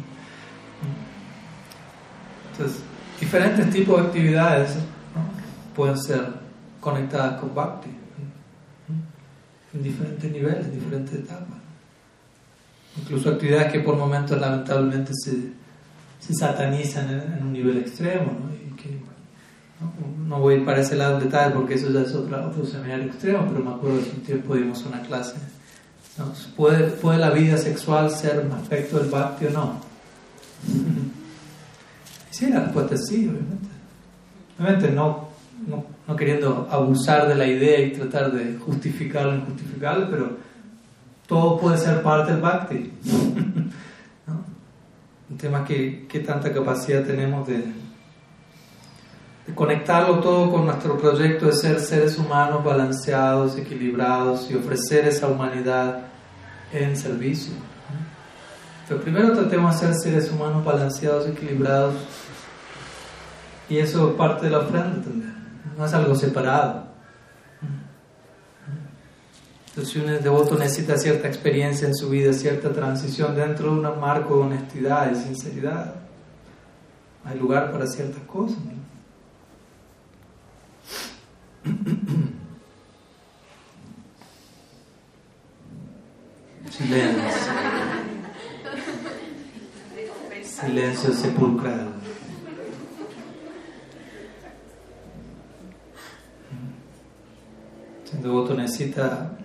Entonces, diferentes tipos de actividades pueden ser conectadas con Bhakti en diferentes niveles, en diferentes etapas. Incluso actividades que por momentos lamentablemente se, satanizan en, un nivel extremo. ¿no? ¿no? voy a ir para ese lado en detalle porque eso ya es otro, otro seminario extremo, pero me acuerdo que un tiempo dimos una clase ¿Puede, ¿Puede la vida sexual ser un aspecto del bhakti o no? Sí, la respuesta es sí, obviamente. Obviamente no, no, queriendo abusar de la idea y tratar de justificarlo o injustificarlo, pero todo puede ser parte del bhakti. ¿No? Un tema que, que tanta capacidad tenemos de conectarlo todo con nuestro proyecto de ser seres humanos balanceados, equilibrados y ofrecer esa humanidad en servicio. Pero primero tratemos de ser seres humanos balanceados, equilibrados, Y eso es parte de la ofrenda también, no es algo separado. Entonces, si un devoto necesita cierta experiencia en su vida, cierta transición dentro de un marco de honestidad y sinceridad, hay lugar para ciertas cosas. Silencio. Silencio sepulcral. Un devoto necesita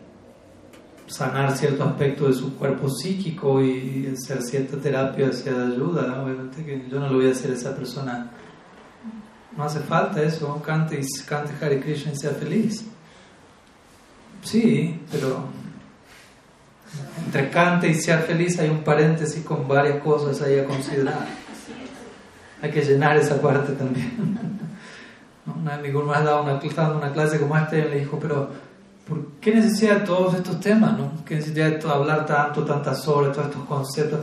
sanar cierto aspecto de su cuerpo psíquico y hacer cierta terapia hacia ayuda, obviamente que yo no lo voy a hacer a esa persona. No hace falta eso, cante cante Hare Krishna y sea feliz. Sí, pero entre cante y sea feliz hay un paréntesis con varias cosas ahí a considerar. Hay que llenar esa parte también. Una vez mi gurú me ha dado una, clase como esta y le dijo, pero ¿por qué necesidad de todos estos temas? ¿no? ¿Qué necesidad de hablar tanto, tantas horas, todos estos conceptos?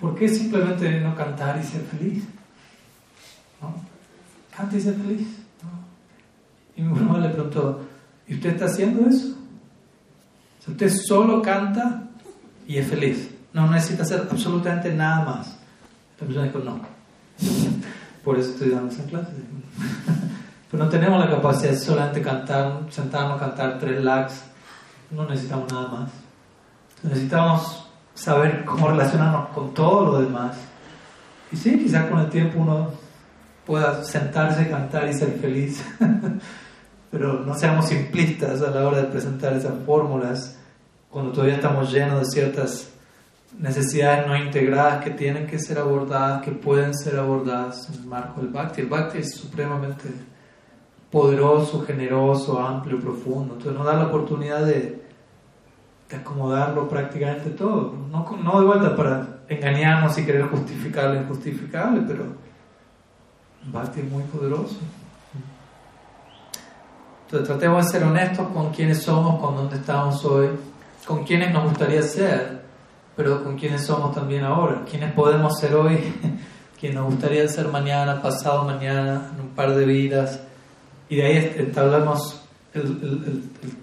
¿Por qué simplemente no cantar y ser feliz? Canta y ser feliz. Y mi mamá le preguntó, ¿y usted está haciendo eso? Si usted solo canta y es feliz, no necesita hacer absolutamente nada más. La persona dijo, no. Por eso estoy dando esa clase. Pero no tenemos la capacidad de solamente cantar, sentarnos a cantar tres lags. No necesitamos nada más. Necesitamos saber cómo relacionarnos con todo lo demás. Y sí, quizás con el tiempo uno pueda sentarse, cantar y ser feliz. Pero no seamos simplistas a la hora de presentar esas fórmulas cuando todavía estamos llenos de ciertas necesidades no integradas que tienen que ser abordadas, que pueden ser abordadas en el marco del Bhakti. El Bhakti es supremamente poderoso, generoso, amplio, profundo. Entonces nos da la oportunidad de, acomodarlo prácticamente todo. No, no de vuelta para engañarnos y querer justificar lo injustificable, pero Bhakti es muy poderoso. Entonces tratemos de ser honestos con quiénes somos, con dónde estamos hoy, con quiénes nos gustaría ser, pero con quiénes somos también ahora, quiénes podemos ser hoy, quién nos gustaría ser mañana, pasado mañana, en un par de vidas y de ahí entablamos el, el,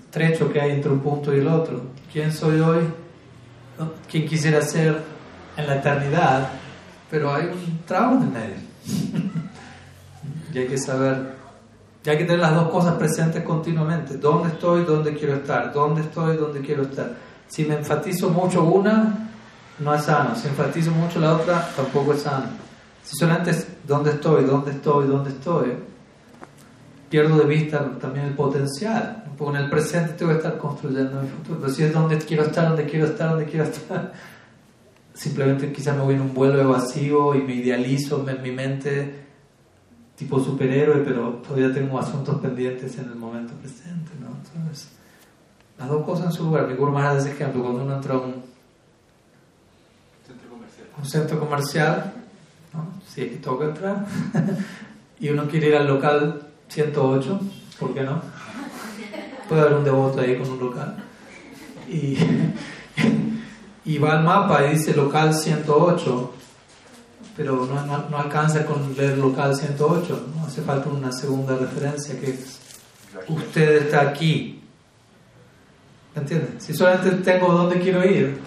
trecho que hay entre un punto y el otro. ¿Quién soy hoy? ¿Quién quisiera ser en la eternidad? Pero hay un tramo en medio. y hay que saber, y hay que tener las dos cosas presentes continuamente. ¿Dónde estoy? ¿Dónde quiero estar? ¿Dónde estoy? ¿Dónde quiero estar? Si me enfatizo mucho una, no es sano. Si enfatizo mucho la otra, tampoco es sano. Si solamente es dónde estoy, dónde estoy, dónde estoy, pierdo de vista también el potencial. Porque en el presente tengo que estar construyendo mi futuro. Pero si es donde quiero estar, donde quiero estar, donde quiero estar, simplemente quizás me voy en un vuelo evasivo y me idealizo en mi mente tipo superhéroe, pero todavía tengo asuntos pendientes en el momento presente. ¿no? Entonces, las dos cosas en su lugar. Mi Guru Maharaj ese ejemplo, cuando uno entra a un centro comercial, un centro comercial ¿no? si es que toca entrar, y uno quiere ir al local 108, ¿por qué no? Puede haber un devoto ahí con un local. Y, y va al mapa y dice local 108, pero no, no, alcanza con leer local 108, ¿no? hace falta una segunda referencia que es usted está aquí. ¿Me entiendes? Si solamente tengo dónde quiero ir,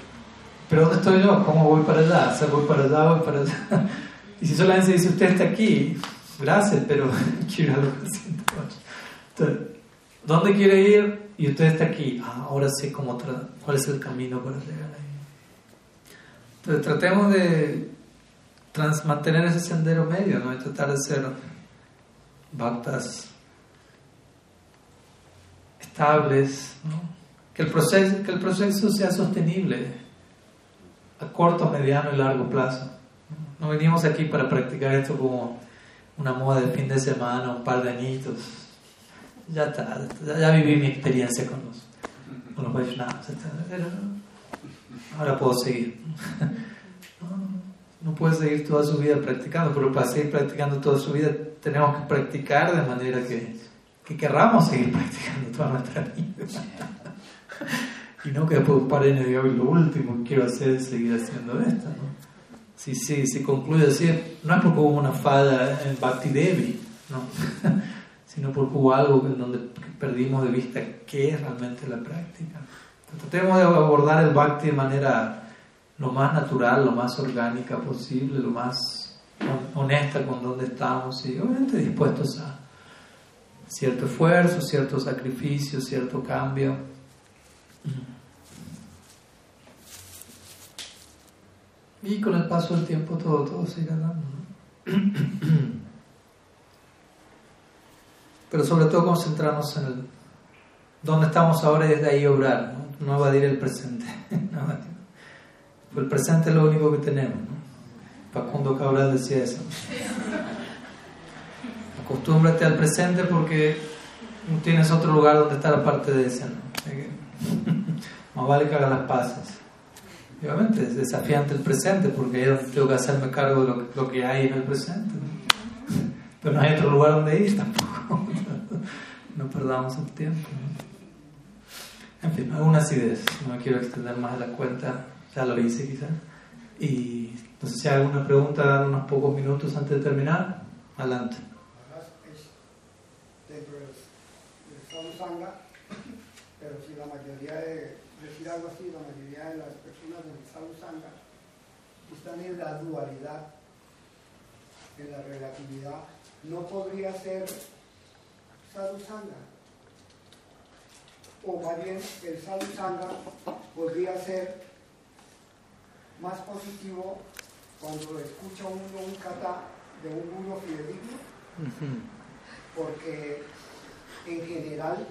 pero ¿dónde estoy yo? ¿Cómo voy para allá? O voy para allá, voy para allá. Y si solamente dice usted está aquí, gracias, pero quiero algo Entonces, ¿dónde quiere ir? Y usted está aquí. Ah, ahora sé cómo cuál es el camino para llegar ahí. Entonces, tratemos de mantener ese sendero medio, ¿no? Y tratar de ser bhaktas estables, ¿no? Que el, proceso, que el proceso sea sostenible a corto, mediano y largo plazo. No venimos aquí para practicar esto como una moda de fin de semana, un par de añitos. Ya está, ya viví mi experiencia con los, con los Vaishnavas. Ahora puedo seguir. No, puede seguir toda su vida practicando, pero para seguir practicando toda su vida tenemos que practicar de manera que, que querramos seguir practicando toda nuestra vida. y no que después un par de años diga, lo último que quiero hacer es seguir haciendo esto. ¿no? si, si, si concluye así, no es porque hubo una falla en Bhakti Devi, ¿no? sino porque hubo algo en donde perdimos de vista qué es realmente la práctica. tratemos de abordar el bhakti de manera lo más natural, lo más orgánica posible, lo más honesta con donde estamos y obviamente dispuestos a cierto esfuerzo, cierto sacrificio, cierto cambio. Y con el paso del tiempo todo, todo sigue andando. Pero sobre todo concentrarnos en el donde estamos ahora y desde ahí obrar, no, no evadir el presente. el presente es lo único que tenemos. ¿no? Facundo Cabral decía eso. Acostúmbrate al presente porque no tienes otro lugar donde estar aparte de ese. ¿no? Más vale que haga las paces obviamente es desafiante el presente porque yo tengo que hacerme cargo de lo, que hay en el presente. Pero no hay otro lugar donde ir tampoco. no perdamos el tiempo. En fin, algunas ideas. No me quiero extender más de la cuenta. Ya lo hice quizás. Y no sé si hay alguna pregunta unos pocos minutos antes de terminar. Adelante. Pero si la mayoría de decir algo así, la mayoría de las personas del Sadhu Sangha están en la dualidad, en la relatividad. No podría ser Sadhu Sangha. O más bien, el Sadhu Sangha podría ser más positivo cuando escucha uno un kata de un guru fidedigno, porque en general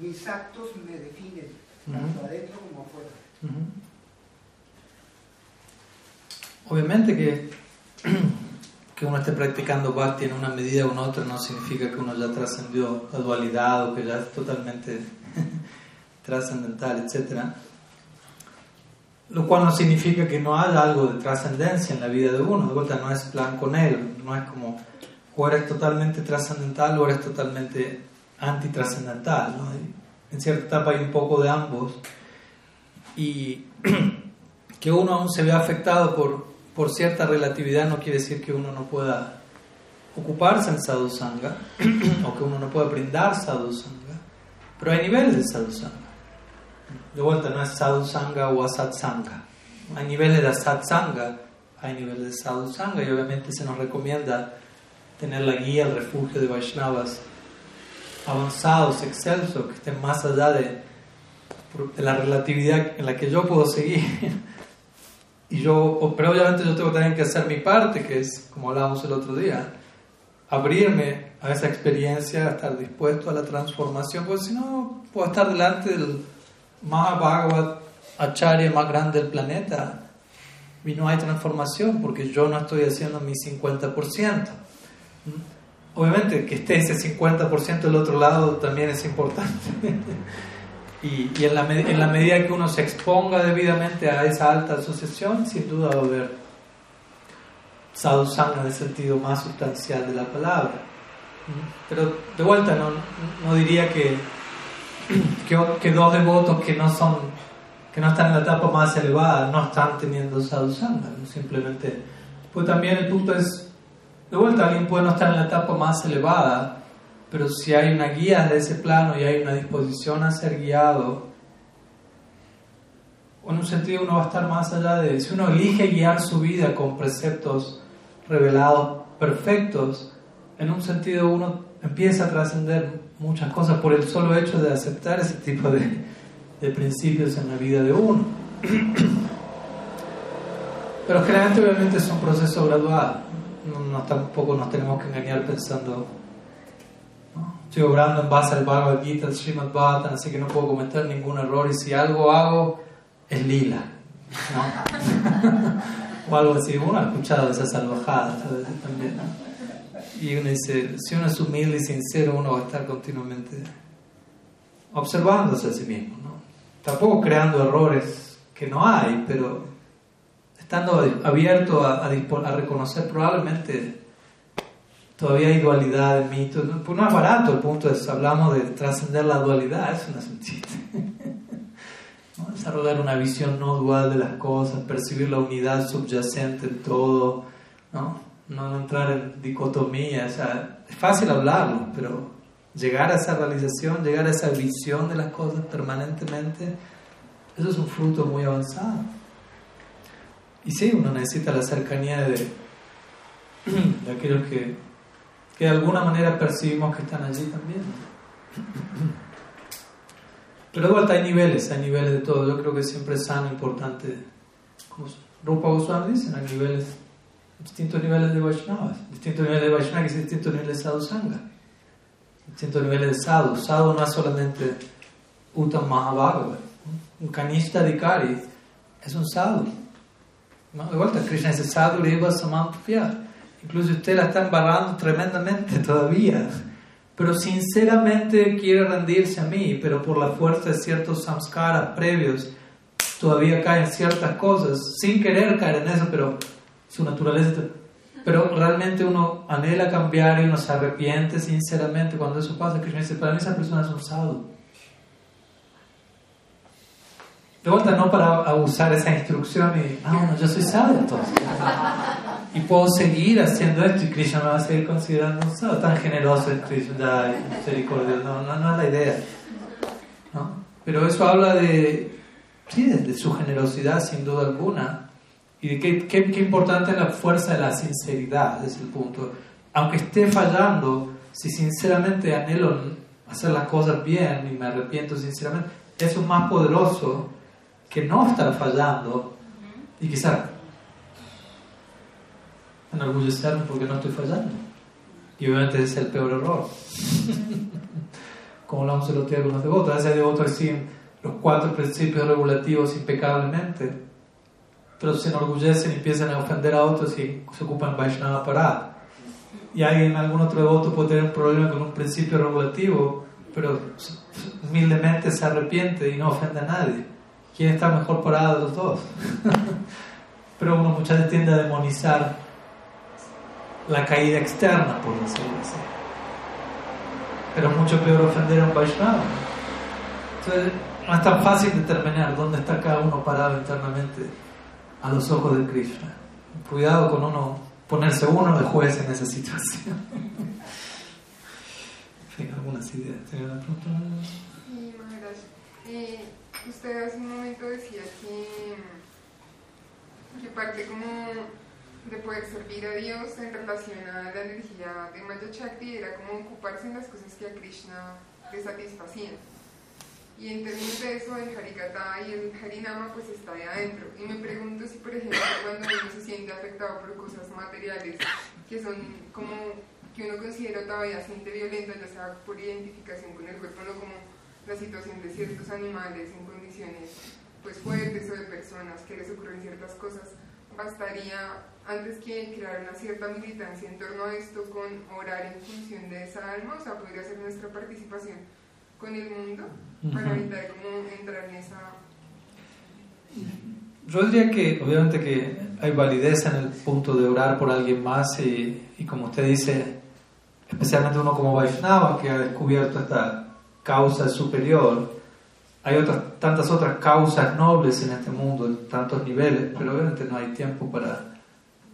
mis actos me definen, tanto adentro como afuera. Obviamente que, que uno esté practicando bhakti en una medida u otra no significa que uno ya trascendió la dualidad o que ya es totalmente trascendental, etc. Lo cual no significa que no haya algo de trascendencia en la vida de uno. De vuelta, no es blanco negro, no es como o eres totalmente trascendental o eres totalmente antitrascendental. ¿no? En cierta etapa hay un poco de ambos. Y que uno aún se vea afectado por, por cierta relatividad no quiere decir que uno no pueda ocuparse en sadhusanga o que uno no pueda brindar sadhusanga. Pero hay niveles de sadhusanga. De vuelta, no es sadhusanga o asatsanga. Hay niveles de asatsanga, hay niveles de sadhusanga y obviamente se nos recomienda tener la guía, el refugio de Vaishnavas avanzados, excelsos, que estén más allá de, la relatividad en la que yo puedo seguir. y yo, pero obviamente yo tengo también que hacer mi parte, que es, como hablábamos el otro día, abrirme a esa experiencia, estar dispuesto a la transformación, porque si no, puedo estar delante del Mahabhagavat Acharya más grande del planeta y no hay transformación porque yo no estoy haciendo mi 50% obviamente que esté ese 50% del otro lado también es importante. y, y en, la, en, la, medida que uno se exponga debidamente a esa alta asociación, sin duda va a haber sadhusanga en el sentido más sustancial de la palabra. Pero de vuelta, no, no diría que, que, que, dos devotos que no son que no están en la etapa más elevada no están teniendo sadhusanga, simplemente. Pues también el punto es de vuelta, alguien puede no estar en la etapa más elevada, pero si hay una guía de ese plano y hay una disposición a ser guiado, en un sentido uno va a estar más allá de, si uno elige guiar su vida con preceptos revelados perfectos, en un sentido uno empieza a trascender muchas cosas por el solo hecho de aceptar ese tipo de, de principios en la vida de uno. Pero generalmente obviamente es un proceso gradual no, tampoco nos tenemos que engañar pensando, estoy obrando en base al Bhagavad Gita, al Srimad Bhattan, así que no puedo cometer ningún error y si algo hago es lila. o algo así, uno ha escuchado esas salvajadas también. Y uno dice, si uno es humilde y sincero, uno va a estar continuamente observándose a sí mismo. ¿no? Tampoco creando errores que no hay, pero estando abierto a, a, reconocer probablemente todavía hay dualidad en mí. Pues no es barato el punto es, hablamos de trascender la dualidad, no es un chiste. Desarrollar una visión no dual de las cosas, percibir la unidad subyacente en todo, ¿no? No, entrar en dicotomía, o sea, es fácil hablarlo, pero llegar a esa realización, llegar a esa visión de las cosas permanentemente, eso es un fruto muy avanzado. Y sí, uno necesita la cercanía de, de aquellos que, que de alguna manera percibimos que están allí también. Pero de hay niveles, hay niveles de todo. Yo creo que siempre es sano, importante. Como Rupa Goswami dice, hay niveles, distintos niveles de Vaishnavas, distintos niveles de Vaishnava y distintos niveles de Sadhu Sangha, distintos niveles de Sadhu. Sadhu no es solamente Uttam Mahabhagavad, un Kanishta Adhikari es un Sadhu. De vuelta, Krishna dice Sadhu Reva Samampya. Incluso usted la está embarrando tremendamente todavía pero sinceramente quiere rendirse a mí, pero por la fuerza de ciertos samskaras previos, todavía caen ciertas cosas, sin querer caer en eso, pero su naturaleza. Pero realmente uno anhela cambiar y uno se arrepiente sinceramente cuando eso pasa. Krishna dice, para mí esa persona es un sadhu. De vuelta, no para usar esa instrucción y, ah, bueno, yo soy sadhu entonces y puedo seguir haciendo esto y Krishna me va a seguir considerando no, tan generoso es misericordioso no, no, no, es la idea ¿no? pero eso habla de sí, de, su generosidad sin duda alguna y de qué, qué, qué importante es la fuerza de la sinceridad es el punto aunque esté fallando si sinceramente anhelo hacer las cosas bien y me arrepiento sinceramente eso es más poderoso que no estar fallando y quizás enorgullecerme porque no estoy fallando. Y obviamente ese es el peor error. Como hablamos el otro día con los devotos, a veces hay devotos que siguen los cuatro principios regulativos impecablemente, pero se enorgullecen y empiezan a ofender a otros y se ocupan Vaishnava Parad. Y alguien, algún otro devoto puede tener un problema con un principio regulativo, pero humildemente se arrepiente y no ofende a nadie. ¿Quién está mejor parado de los dos? pero uno muchas veces tiende a demonizar la caída externa, por decirlo así. Pero es mucho peor ofender a un Vaishnava. Entonces, no es tan fácil determinar dónde está cada uno parado internamente a los ojos de Krishna. Cuidado con uno ponerse uno de juez en esa situación. en algunas ideas. ¿Tiene una pregunta? Sí, Maharaj. Eh, usted hace un momento decía que, que parte como de poder servir a Dios en relación a la energía de Maya Chakti era como ocuparse en las cosas que a Krishna le satisfacían. Y en términos de eso, el Harikata y el Harinama pues está de adentro. Y me pregunto si, por ejemplo, cuando uno se siente afectado por cosas materiales que son como que uno considera todavía siente violento, ya sea por identificación con el cuerpo, no como la situación de ciertos animales en condiciones pues fuertes o de personas que les ocurren ciertas cosas, bastaría antes que crear una cierta militancia en torno a esto con orar en función de esa alma, o sea, podría ser nuestra participación con el mundo para evitar cómo entrar en esa... Yo diría que obviamente que hay validez en el punto de orar por alguien más y, y como usted dice, especialmente uno como Vaishnava que ha descubierto esta causa superior, hay otras, tantas otras causas nobles en este mundo, en tantos niveles, pero obviamente no hay tiempo para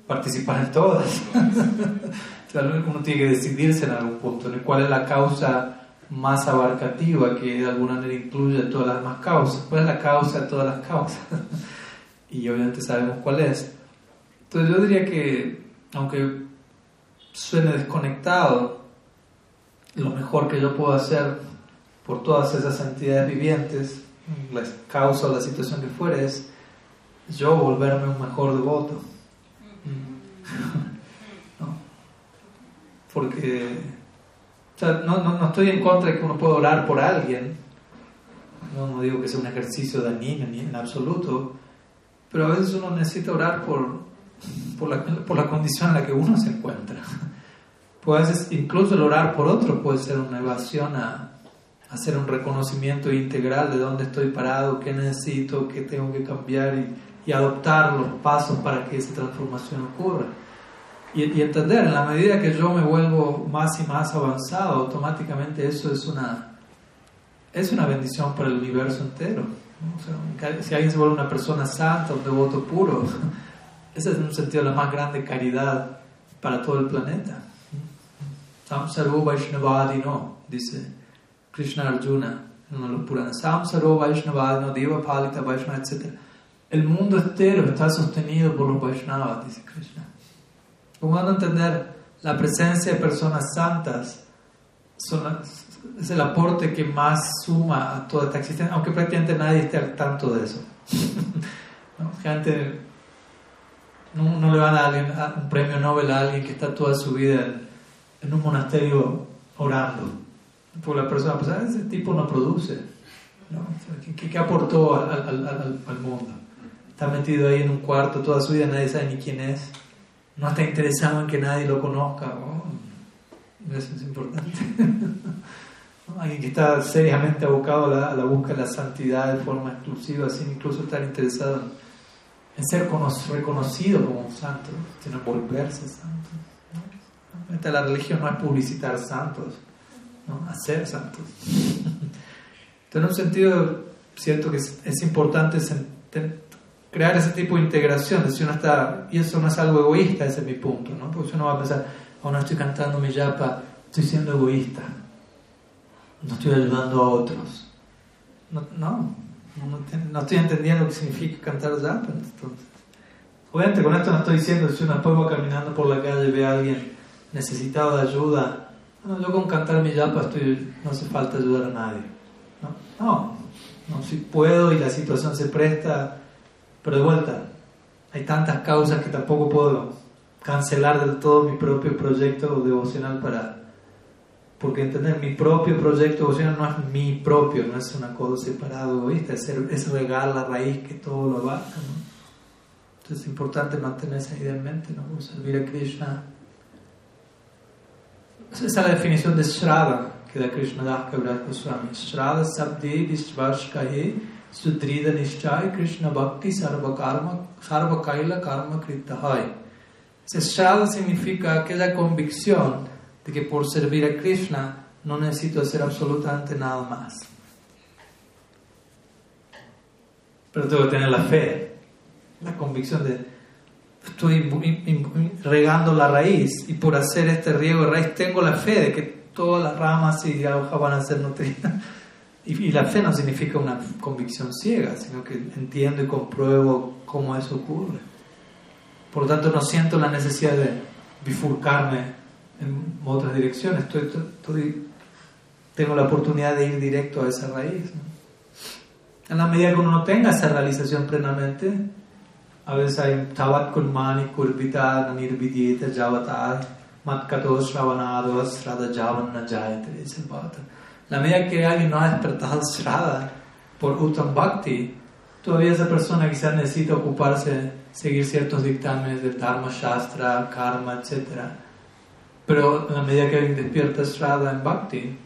participar en todas. uno tiene que decidirse en algún punto, en cuál es la causa más abarcativa que de alguna manera incluye todas las demás causas. ¿Cuál es la causa de todas las causas? y obviamente sabemos cuál es. Entonces yo diría que, aunque suene desconectado, lo mejor que yo puedo hacer por todas esas entidades vivientes, la causa o la situación que fuere, es yo volverme un mejor devoto Porque no, no, estoy en contra de que uno pueda orar por alguien, no, no digo que sea un ejercicio dañino ni en absoluto, pero a veces uno necesita orar por, por, la, por la condición en la que uno se encuentra. Pues incluso el orar por otro puede ser una evasión a, hacer un reconocimiento integral de dónde estoy parado, qué necesito, qué tengo que cambiar y, y adoptar los pasos para que esa transformación ocurra. Y, entender, en la medida que yo me vuelvo más y más avanzado, automáticamente eso es una, es una bendición para el universo entero. si alguien se vuelve una persona santa, un devoto puro, esa es en un sentido la más grande caridad para todo el planeta. Sam Sarvo Vaishnavadino, dice Krishna Arjuna en los Puranas. Sam Sarvo Vaishnavadino, Deva Palita Vaishnava, etc. El mundo entero está sostenido por los Vaishnavas, dice Krishna. ¿Cómo van a entender la presencia de personas santas? es el aporte que más suma a toda esta existencia, aunque prácticamente nadie esté al tanto de eso. Gente, no, le van a dar un premio Nobel a alguien que está toda su vida en, un monasterio orando. Por la persona, pues ah, ese tipo no produce. ¿Qué, aportó al, mundo? Está metido ahí en un cuarto toda su vida, nadie sabe ni quién es. No está interesado en que nadie lo conozca. Oh, eso es importante. Alguien que está seriamente abocado a la, búsqueda de la santidad de forma exclusiva, sin incluso estar interesado en ser reconocido como un santo, sino volverse santo. La religión no es publicitar santos, ¿no? hacer santos. Entonces, en un sentido, siento que es, importante crear ese tipo de integración, si uno y eso no es algo egoísta, ese es mi punto, ¿no? porque si uno va a pensar, oh, no estoy cantando mi yapa, estoy siendo egoísta no estoy ayudando a otros. No, no, estoy entendiendo lo significa cantar japa. Entonces, obviamente con esto no estoy diciendo si uno después va caminando por la calle y ve a alguien necesitado de ayuda, no, yo con cantar mi yapa estoy, no hace falta ayudar a nadie. No, no, si puedo y la situación se presta, pero de vuelta, hay tantas causas que tampoco puedo cancelar del todo mi propio proyecto devocional para porque entender mi propio proyecto devocional no es mi propio, no es una cosa separada, egoísta, es, es regar la raíz que todo lo abarca. Entonces es importante mantener esa idea en mente, ¿no? servir a Krishna. Esa es la definición de Shraddha que da Krishna Das Kaviraj Goswami. Shraddha Sabdi Vishvashkahe Krishna Bhakti Sarva Karma Sarva Kaila Karma Kritahai. Shraddha significa aquella convicción de que por servir a Krishna no necesito hacer absolutamente nada más. Pero tengo que tener la fe, la convicción de estoy regando la raíz y por hacer este riego de raíz tengo la fe de que todas las ramas y hojas van a ser nutridas. Y, la fe no significa una convicción ciega, sino que entiendo y compruebo cómo eso ocurre. Por lo tanto, no siento la necesidad de bifurcarme en otras direcciones. Estoy, tengo la oportunidad de ir directo a esa raíz. En la medida que uno no tenga esa realización plenamente, a veces hay tavat kulmani kurvita nirvidita javatar matkato shravanado srada javan najayate dice La medida que alguien no ha despertado srada por uttam bhakti, todavía esa persona quizás necesita ocuparse, seguir ciertos dictámenes de dharma shastra, karma, etcétera pero en la medida que alguien despierta Shraddha en Bhakti,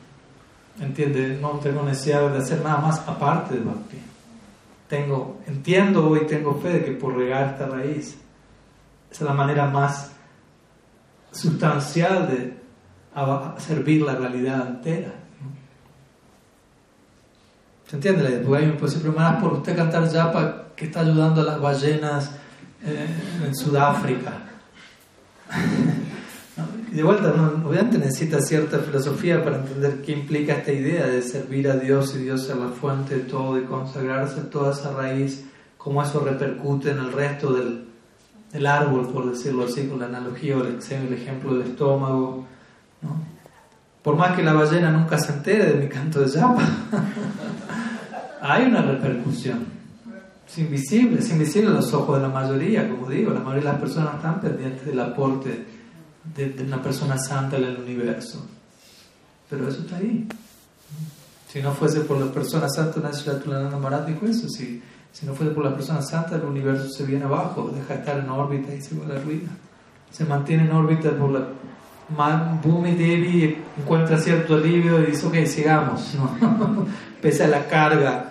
entiende, no tengo necesidad de hacer nada más aparte de Bhakti. Tengo, entiendo y tengo fe de que por regar esta raíz, es la manera más sustancial de servir la realidad entera. ¿Se entiende la idea? Porque me puede decir, pero por usted cantar yapa que está ayudando a las ballenas eh, en Sudáfrica. de vuelta, obviamente necesita cierta filosofía para entender qué implica esta idea de servir a Dios y Dios es la fuente de todo y consagrarse toda esa raíz, cómo eso repercute en el resto del, del árbol, por decirlo así, con la analogía o el, ejemplo del estómago. Por más que la ballena nunca se entere de mi canto de llama, hay una repercusión. Es invisible, es invisible a los ojos de la mayoría, como digo, la mayoría de las personas están pendientes del aporte de, una persona santa en el universo. Pero eso está ahí. Si no fuese por la persona santa, Nashiratulana Maharaj dijo eso. Si, si no fuese por la persona santa, el universo se viene abajo, deja de estar en órbita y se va a la ruina. Se mantiene en órbita por la. Bhumi Devi encuentra cierto alivio y dice: Ok, sigamos. Pese a la carga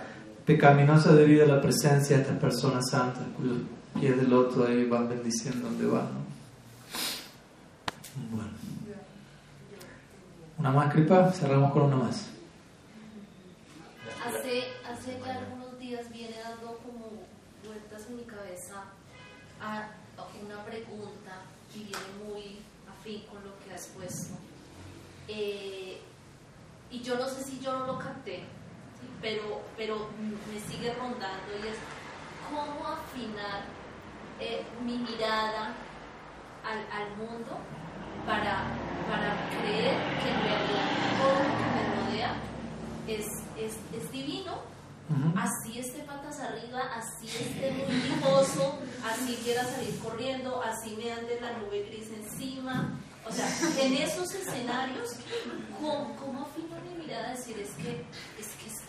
pecaminosa debido a la presencia de estas personas santas, cuyos pies del otro ahí van bendiciendo donde van. Bueno. Una más, Kripa, cerramos con una más. Hace, hace ya algunos días viene dando como vueltas en mi cabeza a, una pregunta y viene muy afín con lo que has puesto. Eh, y yo no sé si yo no lo capté, pero, pero me sigue rondando y es cómo afinar eh, mi mirada al, al mundo para, para, creer que en realidad todo lo que me rodea es, es, es divino. Así esté patas arriba, así esté muy lujoso, así quiera salir corriendo, así me ande la nube gris encima. O sea, en esos escenarios, ¿cómo, cómo afino mi mirada a decir es que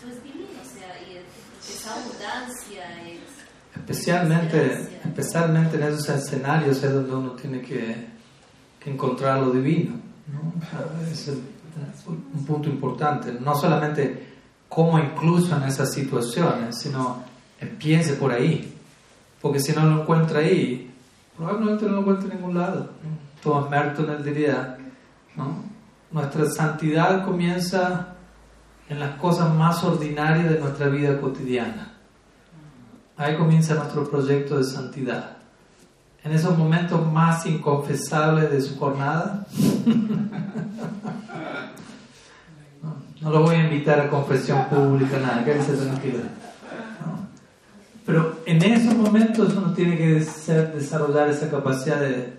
esto es divino? O sea, y es, abundancia, es. Especialmente, especialmente en esos escenarios es donde uno tiene que, que encontrar lo divino. ¿no? es un punto importante. No solamente cómo incluso en esas situaciones, sino empiece por ahí. Porque si no lo encuentra ahí, probablemente no lo encuentra en ningún lado. Thomas Merton diría, ¿no? nuestra santidad comienza en las cosas más ordinarias de nuestra vida cotidiana. Ahí comienza nuestro proyecto de santidad. En esos momentos más inconfesables de su jornada, No lo voy a invitar a confesión pública, nada, quédese tranquilo. ¿no? Pero en esos momentos uno tiene que desarrollar esa capacidad de,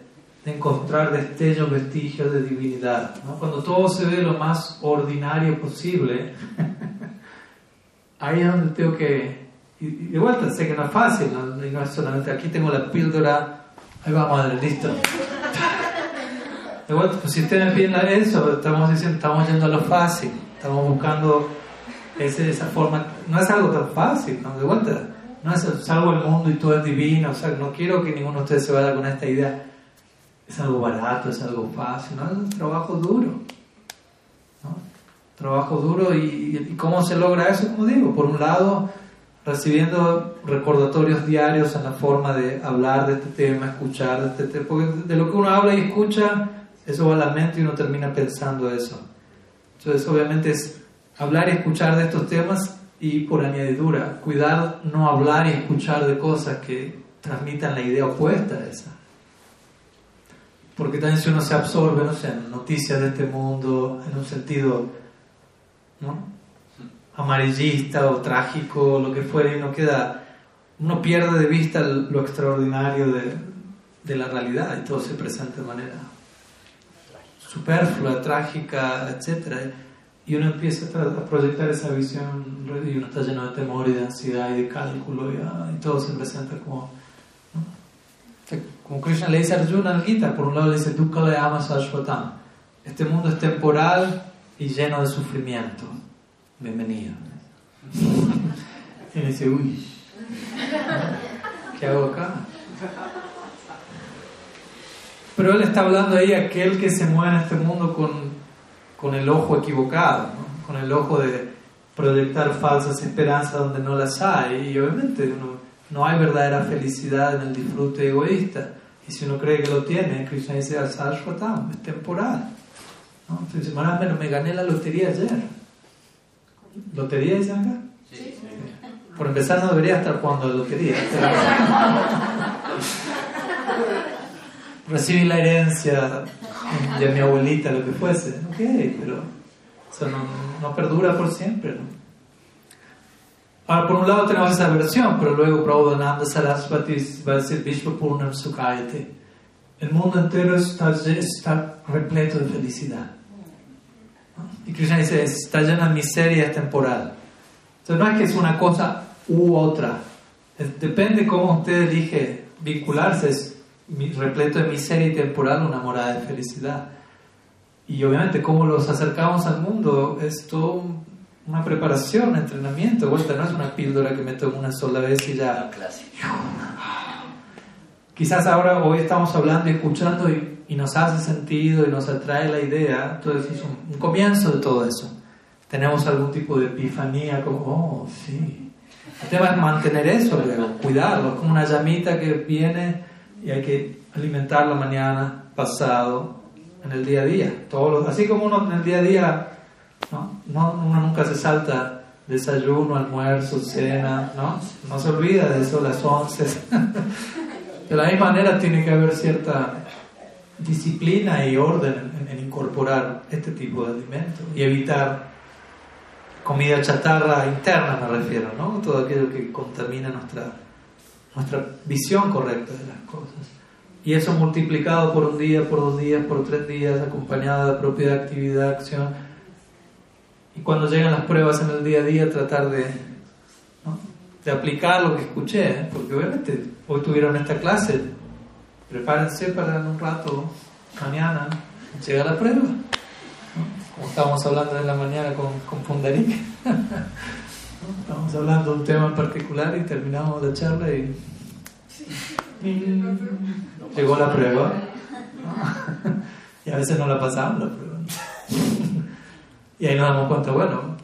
encontrar destellos, vestigios de divinidad. ¿no? Cuando todo se ve lo más ordinario posible, ahí es donde tengo que... Y, de vuelta, sé que no es fácil, ¿no? no es solamente aquí tengo la píldora, ahí vamos, madre, listo. De vuelta, pues si ustedes piensan eso, estamos diciendo, estamos yendo a lo fácil. Estamos buscando ese, esa forma. No es algo tan fácil, ¿no? De vuelta. No es salvo el mundo y todo es divino. O sea, no quiero que ninguno de ustedes se vaya con esta idea. Es algo barato, es algo fácil. No, es un trabajo duro. ¿no? Trabajo duro y, y, cómo se logra eso, como digo. Por un lado, recibiendo recordatorios diarios en la forma de hablar de este tema, escuchar de este tema. Porque de lo que uno habla y escucha, eso va a la mente y uno termina pensando eso. Entonces, obviamente es hablar y escuchar de estos temas y por añadidura, cuidar no hablar y escuchar de cosas que transmitan la idea opuesta a esa. Porque también si uno se absorbe, no sé, en noticias de este mundo, en un sentido ¿no? amarillista o trágico, lo que fuere, uno queda, uno pierde de vista lo extraordinario de, de la realidad y todo se presenta de manera superflua, trágica, etc. Y uno empieza a proyectar esa visión y uno está lleno de temor y de ansiedad y de cálculo y, ah, todo se presenta como... Como Krishna le dice a Arjuna al Gita, por un lado le dice, Dukkha le amas Ashwatam. Este mundo es temporal y lleno de sufrimiento. Bienvenido. y le dice, uy, ¿qué hago acá? Pero él está hablando ahí aquel que se mueve en este mundo con, con el ojo equivocado, con el ojo de proyectar falsas esperanzas donde no las hay. Y obviamente no hay verdadera felicidad en el disfrute egoísta. Y si uno cree que lo tiene, Krishna dice, es temporal. ¿no? Entonces, pero me gané la lotería ayer. ¿Lotería dicen acá? Sí. Por empezar, no debería estar jugando la lotería. recibí la herencia de mi abuelita, lo que fuese. Ok, pero eso no, no perdura por siempre. ¿no? Ahora, por un lado tenemos esa versión, pero luego Prabhupada Saraswati va a decir Vishwapurnam Sukhayate. El mundo entero está, está repleto de felicidad. Y Krishna dice, está llena de miseria, es temporal. Entonces no es que es una cosa u otra. Depende cómo usted elige vincularse repleto de miseria y temporal, una morada de felicidad. Y obviamente, cómo los acercamos al mundo es todo una preparación, un entrenamiento. Vuelta no es una píldora que me tomo una sola vez y ya. Quizás ahora, hoy estamos hablando y escuchando y, y, nos hace sentido y nos atrae la idea. Entonces, es un, un comienzo de todo eso. Tenemos algún tipo de epifanía, como, oh, sí. El tema es mantener eso luego, cuidarlo, como una llamita que viene y hay que alimentarlo mañana, pasado, en el día a día. Todos así como uno en el día a día, ¿no? uno nunca se salta desayuno, almuerzo, cena, ¿no? No se olvida de eso, las once. de la misma manera tiene que haber cierta disciplina y orden en, incorporar este tipo de alimentos y evitar comida chatarra interna, me refiero, ¿no? Todo aquello que contamina nuestra, nuestra visión correcta de las cosas. Y eso multiplicado por un día, por dos días, por tres días, acompañado de propia actividad, acción. Y cuando llegan las pruebas en el día a día, tratar de, de aplicar lo que escuché, ¿eh? porque obviamente hoy tuvieron esta clase, prepárense para un rato, mañana, llega la prueba. Como estábamos hablando en la mañana con, con Pundarik. Estamos hablando de un tema en particular y terminamos la charla y llegó la prueba. y a veces no la pasamos la prueba. Y ahí nos damos cuenta, bueno,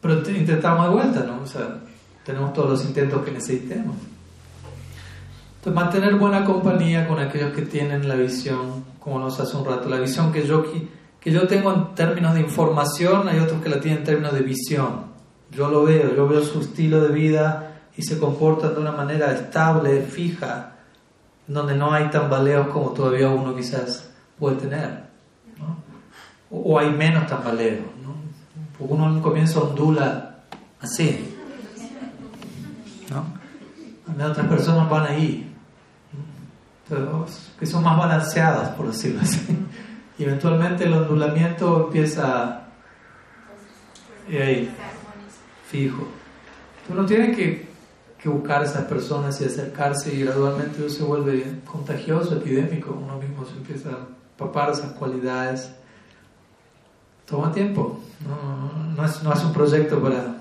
pero intentamos de vuelta, ¿no? O sea, tenemos todos los intentos que necesitemos. Entonces, mantener buena compañía con aquellos que tienen la visión, como nos hace un rato, la visión que yo, que yo tengo en términos de información, hay otros que la tienen en términos de visión. Yo lo veo, yo veo su estilo de vida y se comportan de una manera estable, fija, donde no hay tambaleos como todavía uno quizás puede tener. O, hay menos tambaleos. Uno al comienzo ondula así. ¿no? Otras personas van ahí. que son más balanceadas, por decirlo así. Eventualmente el ondulamiento empieza y ahí, fijo. Uno tiene que, buscar esas personas y acercarse y gradualmente eso se vuelve contagioso, epidémico. Uno mismo se empieza a papar esas cualidades. Toma tiempo. No, no, es, no es un proyecto para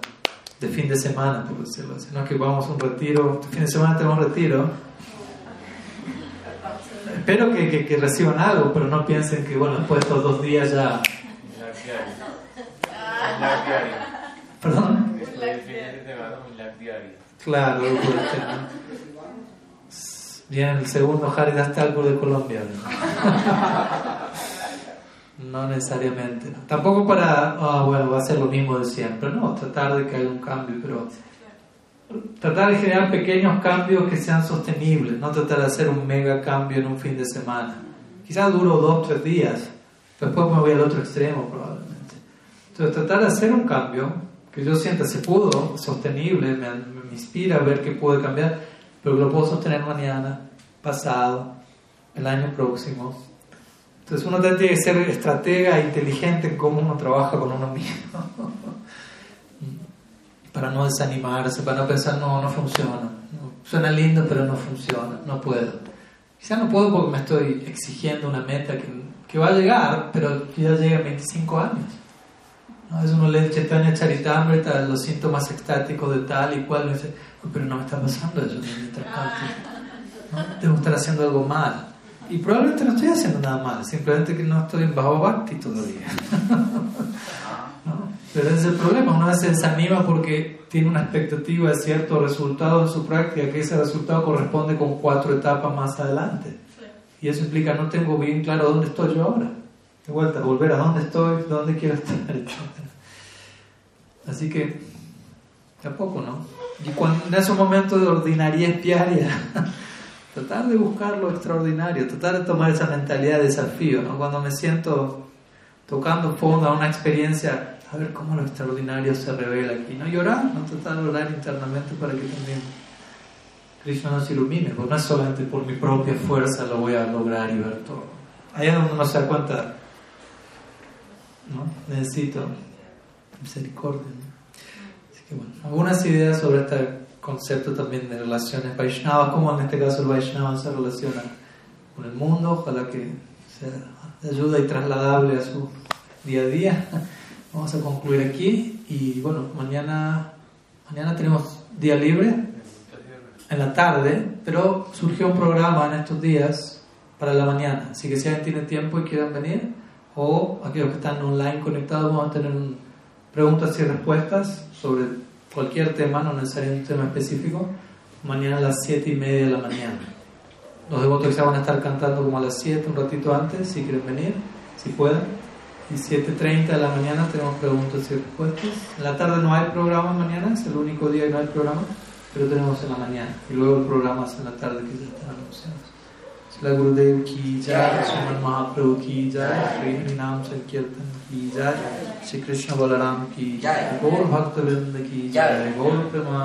de fin de semana, por decirlo así. No que vamos a un retiro. Este fin de semana tenemos retiro. Espero que, que, reciban algo, pero no piensen que, bueno, después de estos dos días ya... ¿Perdón? Claro, Bien, el segundo Haridas algo de Colombia. Necesariamente. Tampoco para, ah, bueno, va a ser lo mismo de siempre. No, tratar de que haya un cambio, pero tratar de generar pequeños cambios que sean sostenibles. No tratar de hacer un mega cambio en un fin de semana. Quizás duro dos, tres días. Después me voy al otro extremo probablemente. Entonces tratar de hacer un cambio que yo sienta se pudo, sostenible, me, inspira a ver que puede cambiar, pero lo puedo sostener mañana, pasado, el año próximo. Entonces uno tiene que ser estratega e inteligente en cómo uno trabaja con uno mismo. para no desanimarse, para no pensar, no, no funciona. Suena lindo, pero no funciona, no puedo. Quizá no puedo porque me estoy exigiendo una meta que, que va a llegar, pero ya llega en 25 años. ¿no? Es uno lee Chaitanya Charitamrita, los síntomas extáticos de tal y cual, y dice, pero no me está pasando eso mientras tanto. ¿no? estar haciendo algo mal. Y probablemente no estoy haciendo nada mal, simplemente que no estoy en bajo bhakti todavía. Pero ese es el problema, uno se desanima porque tiene una expectativa de cierto resultado en su práctica, que ese resultado corresponde con cuatro etapas más adelante. Y eso implica no tengo bien claro dónde estoy yo ahora. De vuelta, volver a dónde estoy, dónde quiero estar, Así que, tampoco, ¿no? Y cuando, en esos momentos de ordinariedad diaria, tratar de buscar lo extraordinario, tratar de tomar esa mentalidad de desafío, ¿no? Cuando me siento tocando fondo a una experiencia, a ver cómo lo extraordinario se revela aquí, no llorar, no tratar de orar internamente para que también Krishna nos ilumine, porque no es solamente por mi propia fuerza lo voy a lograr y ver todo. Ahí es donde uno se da cuenta ¿no? Necesito misericordia. Así que bueno, algunas ideas sobre este concepto también de relaciones Vaishnava, como en este caso el Vaishnava se relaciona con el mundo, ojalá que sea ayuda y trasladable a su día a día. Vamos a concluir aquí y bueno, mañana, mañana tenemos día libre en la tarde, pero surgió un programa en estos días para la mañana, así que si alguien tiene tiempo y quieran venir, o aquellos que están online conectados vamos a tener preguntas y respuestas sobre cualquier tema, no necesariamente un tema específico, mañana a las 7 y media de la mañana. Los devotos quizás van a estar cantando como a las 7, un ratito antes, si quieren venir, si pueden. Y 7.30 de la mañana tenemos preguntas y respuestas. En la tarde no hay programa mañana, es el único día que no hay programa, pero tenemos en la mañana. Y luego el programa es en la tarde que ya están anunciados. La Gurudev ki jai, Suman Mahaprabhu ki jai, Sri Nam Sankirtan Shrikrishna বলরাম কি গৌর ভক্তবৃন্দ কি গৌর প্রেমা